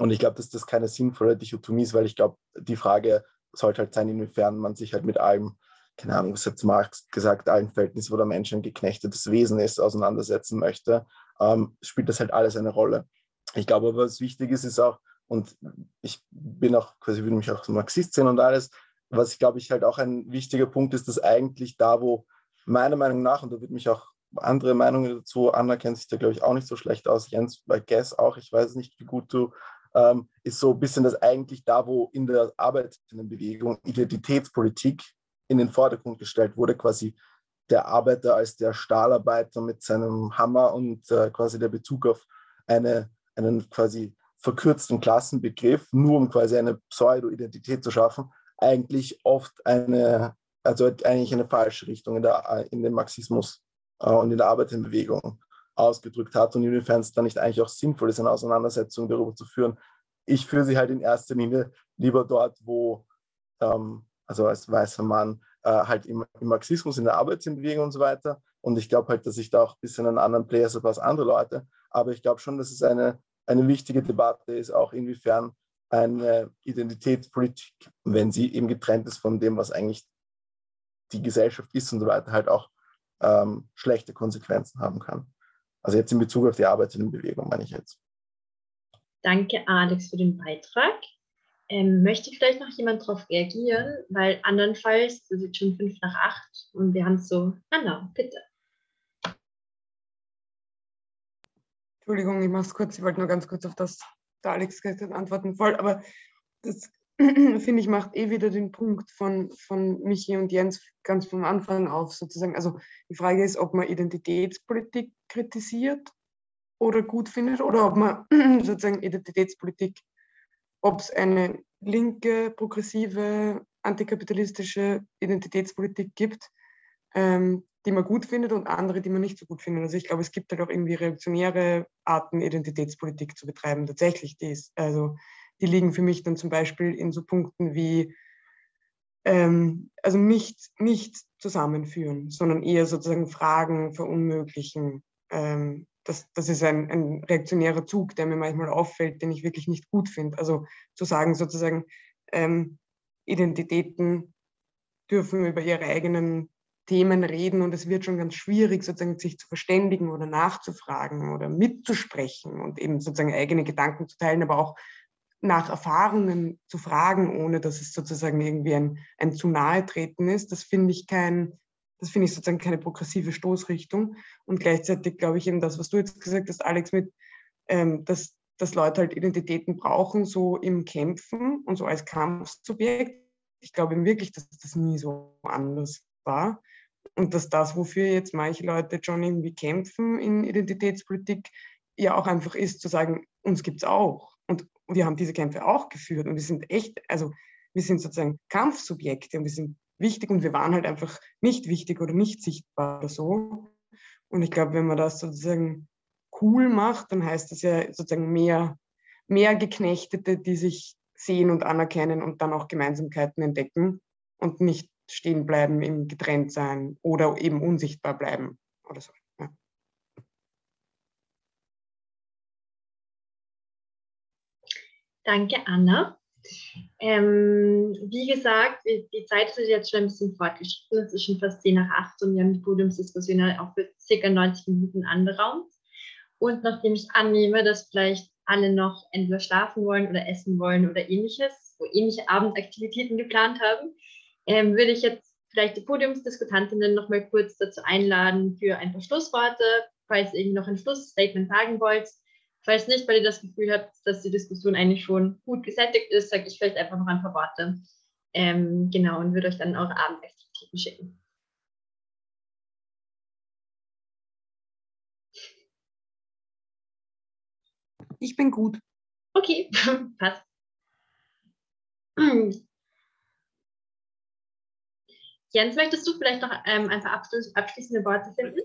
Und ich glaube, dass das keine sinnvolle Dichotomie ist, weil ich glaube, die Frage sollte halt sein, inwiefern man sich halt mit allem, keine Ahnung, was hat Marx gesagt, allen Verhältnissen, wo der Mensch ein geknechtetes Wesen ist, auseinandersetzen möchte, ähm, spielt das halt alles eine Rolle. Ich glaube aber, was wichtig ist, ist auch, und ich bin auch, quasi würde mich auch Marxist sehen und alles, was ich glaube ich halt auch ein wichtiger Punkt ist, dass eigentlich da, wo meiner Meinung nach, und da würde mich auch andere Meinungen dazu, Anna kennt sich da glaube ich auch nicht so schlecht aus, Jens bei Guess auch, ich weiß nicht, wie gut du, ähm, ist so ein bisschen das eigentlich da, wo in der Arbeitsbewegung Identitätspolitik in den Vordergrund gestellt wurde, quasi der Arbeiter als der Stahlarbeiter mit seinem Hammer und äh, quasi der Bezug auf eine, einen quasi verkürzten Klassenbegriff, nur um quasi eine Pseudo-Identität zu schaffen, eigentlich oft eine, also eigentlich eine falsche Richtung in, der, in den Marxismus äh, und in der Arbeiterbewegung ausgedrückt hat und inwiefern es dann nicht eigentlich auch sinnvoll ist, eine Auseinandersetzung darüber zu führen. Ich führe sie halt in erster Linie lieber dort, wo, ähm, also als weißer Mann, äh, halt im, im, Marxismus, in der Arbeitsbewegung und so weiter. Und ich glaube halt, dass ich da auch ein bisschen einen anderen Player habe als andere Leute. Aber ich glaube schon, dass es eine, eine wichtige Debatte ist, auch inwiefern eine Identitätspolitik, wenn sie eben getrennt ist von dem, was eigentlich die Gesellschaft ist und so weiter, halt auch ähm, schlechte Konsequenzen haben kann. Also jetzt in Bezug auf die Arbeiterinnenbewegung meine ich jetzt.
Danke, Alex, für den Beitrag. Ähm, möchte vielleicht noch jemand darauf reagieren? Weil andernfalls, es ist schon fünf nach acht und wir haben so, Anna, bitte.
Entschuldigung, ich mache es kurz. Ich wollte nur ganz kurz auf das der Alex gesagt antworten voll, aber das finde ich macht eh wieder den Punkt von, von Michi und Jens ganz vom Anfang auf sozusagen. Also die Frage ist, ob man Identitätspolitik kritisiert oder gut findet oder ob man sozusagen Identitätspolitik, ob es eine linke, progressive, antikapitalistische Identitätspolitik gibt, ähm, die man gut findet und andere, die man nicht so gut findet. Also ich glaube, es gibt halt auch irgendwie reaktionäre Arten, Identitätspolitik zu betreiben. Tatsächlich, die, ist, also, die liegen für mich dann zum Beispiel in so Punkten wie, ähm, also nicht, nicht zusammenführen, sondern eher sozusagen Fragen verunmöglichen. Ähm, das, das ist ein, ein reaktionärer Zug, der mir manchmal auffällt, den ich wirklich nicht gut finde. Also zu sagen sozusagen, ähm, Identitäten dürfen über ihre eigenen Themen reden und es wird schon ganz schwierig, sozusagen sich zu verständigen oder nachzufragen oder mitzusprechen und eben sozusagen eigene Gedanken zu teilen, aber auch nach Erfahrungen zu fragen, ohne dass es sozusagen irgendwie ein, ein zu nahe treten ist. Das finde ich kein, das finde ich sozusagen keine progressive Stoßrichtung. Und gleichzeitig glaube ich eben das, was du jetzt gesagt hast, Alex, mit, ähm, dass, dass Leute halt Identitäten brauchen, so im Kämpfen und so als Kampfsubjekt. Ich glaube eben wirklich, dass das nie so anders war. Und dass das, wofür jetzt manche Leute schon irgendwie kämpfen in Identitätspolitik, ja auch einfach ist zu sagen, uns gibt es auch. Und wir haben diese Kämpfe auch geführt und wir sind echt, also wir sind sozusagen Kampfsubjekte und wir sind wichtig und wir waren halt einfach nicht wichtig oder nicht sichtbar oder so. Und ich glaube, wenn man das sozusagen cool macht, dann heißt das ja sozusagen mehr, mehr Geknechtete, die sich sehen und anerkennen und dann auch Gemeinsamkeiten entdecken und nicht stehen bleiben, im getrennt sein oder eben unsichtbar bleiben oder so. Ja.
Danke, Anna. Ähm, wie gesagt, die Zeit ist jetzt schon ein bisschen fortgeschritten. Es ist schon fast 10 nach 8 und wir haben die Podiumsdiskussion auch für circa 90 Minuten anberaumt. Und nachdem ich annehme, dass vielleicht alle noch entweder schlafen wollen oder essen wollen oder ähnliches, wo ähnliche Abendaktivitäten geplant haben, ähm, würde ich jetzt vielleicht die Podiumsdiskutantinnen noch mal kurz dazu einladen für ein paar Schlussworte, falls ihr noch ein Schlussstatement sagen wollt. Falls nicht, weil ihr das Gefühl habt, dass die Diskussion eigentlich schon gut gesättigt ist, sage ich vielleicht einfach noch ein paar Worte. Ähm, genau, und würde euch dann eure Abendaktivitäten schicken.
Ich bin gut.
Okay, passt. Jens, möchtest du vielleicht noch ähm, ein paar abschließende Worte finden?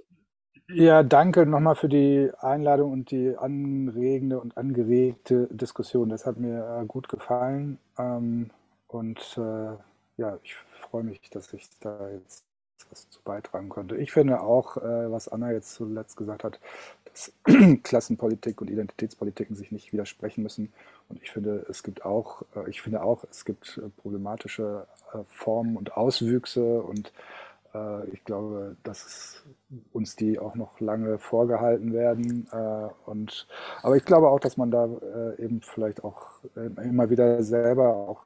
Ja, danke nochmal für die Einladung und die anregende und angeregte Diskussion. Das hat mir äh, gut gefallen. Ähm, und äh, ja, ich freue mich, dass ich da jetzt was zu beitragen könnte. Ich finde auch, äh, was Anna jetzt zuletzt gesagt hat, dass Klassenpolitik und Identitätspolitiken sich nicht widersprechen müssen. Und ich finde, es gibt auch, ich finde auch, es gibt problematische Formen und Auswüchse und ich glaube, dass uns die auch noch lange vorgehalten werden. Äh, und, aber ich glaube auch, dass man da äh, eben vielleicht auch immer wieder selber auch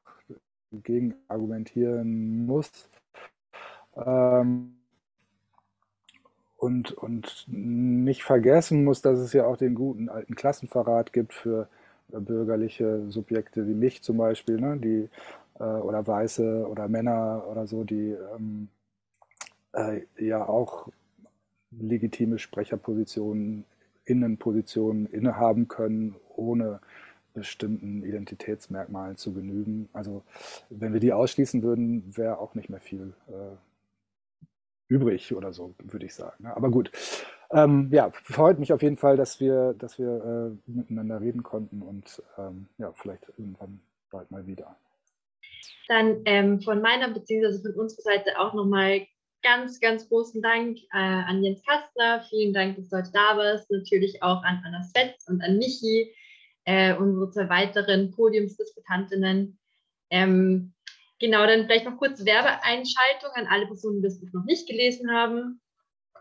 gegen argumentieren muss. Ähm, und, und nicht vergessen muss, dass es ja auch den guten alten Klassenverrat gibt für bürgerliche Subjekte wie mich zum Beispiel, ne, die oder Weiße oder Männer oder so, die ähm, äh, ja auch legitime Sprecherpositionen, Innenpositionen innehaben können, ohne bestimmten Identitätsmerkmalen zu genügen. Also wenn wir die ausschließen würden, wäre auch nicht mehr viel äh, übrig oder so, würde ich sagen. Ne? Aber gut. Ähm, ja, freut mich auf jeden Fall, dass wir, dass wir äh, miteinander reden konnten und ähm, ja, vielleicht irgendwann bald mal wieder.
Dann ähm, von meiner bzw. von unserer Seite auch nochmal ganz, ganz großen Dank äh, an Jens Kastner. Vielen Dank, dass du heute da warst. Natürlich auch an Anna Svetz und an Michi, äh, unsere zwei weiteren Podiumsdiskutantinnen. Ähm, genau, dann vielleicht noch kurz Werbeeinschaltung an alle Personen, die das Buch noch nicht gelesen haben.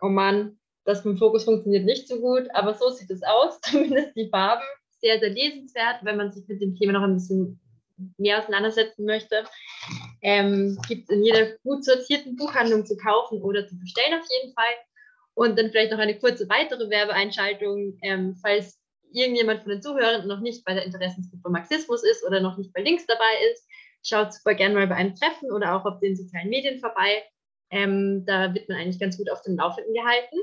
Oh Mann, das mit dem Fokus funktioniert nicht so gut, aber so sieht es aus, zumindest die Farben. Sehr, sehr lesenswert, wenn man sich mit dem Thema noch ein bisschen mehr auseinandersetzen möchte, ähm, gibt es in jeder gut sortierten Buchhandlung zu kaufen oder zu bestellen auf jeden Fall. Und dann vielleicht noch eine kurze weitere Werbeeinschaltung, ähm, falls irgendjemand von den Zuhörern noch nicht bei der Interessensgruppe Marxismus ist oder noch nicht bei Links dabei ist, schaut super gerne mal bei einem Treffen oder auch auf den sozialen Medien vorbei. Ähm, da wird man eigentlich ganz gut auf dem Laufenden gehalten.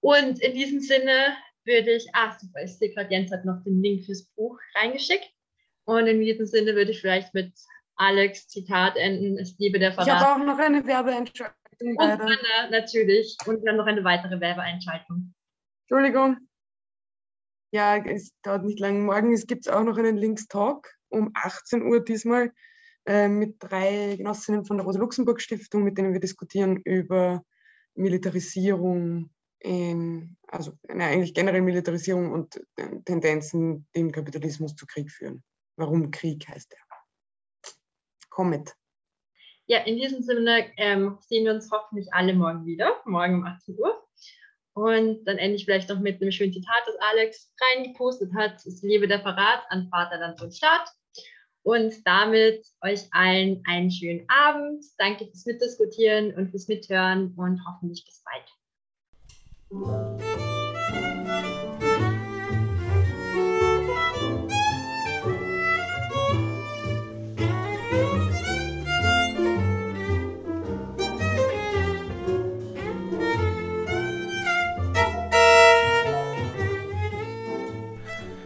Und in diesem Sinne würde ich, ah super, ich sehe gerade, Jens hat noch den Link fürs Buch reingeschickt. Und in diesem Sinne würde ich vielleicht mit Alex Zitat enden, es liebe der Verrat.
Ich habe auch noch eine Werbeeinschaltung.
Und dann, natürlich. Und dann noch eine weitere Werbeeinschaltung.
Entschuldigung. Ja, es dauert nicht lange. Morgen gibt es auch noch einen Links-Talk um 18 Uhr diesmal äh, mit drei Genossinnen von der Rosa-Luxemburg-Stiftung, mit denen wir diskutieren über Militarisierung, in, also na, eigentlich generell Militarisierung und äh, Tendenzen, die im Kapitalismus zu Krieg führen. Warum Krieg heißt er. Komm mit.
Ja, in diesem Sinne ähm, sehen wir uns hoffentlich alle morgen wieder, morgen um 18 Uhr. Und dann ende ich vielleicht noch mit einem schönen Zitat, das Alex reingepostet hat. Es lebe der Verrat an Vaterland und Staat. Und damit euch allen einen schönen Abend. Danke fürs Mitdiskutieren und fürs Mithören und hoffentlich bis bald.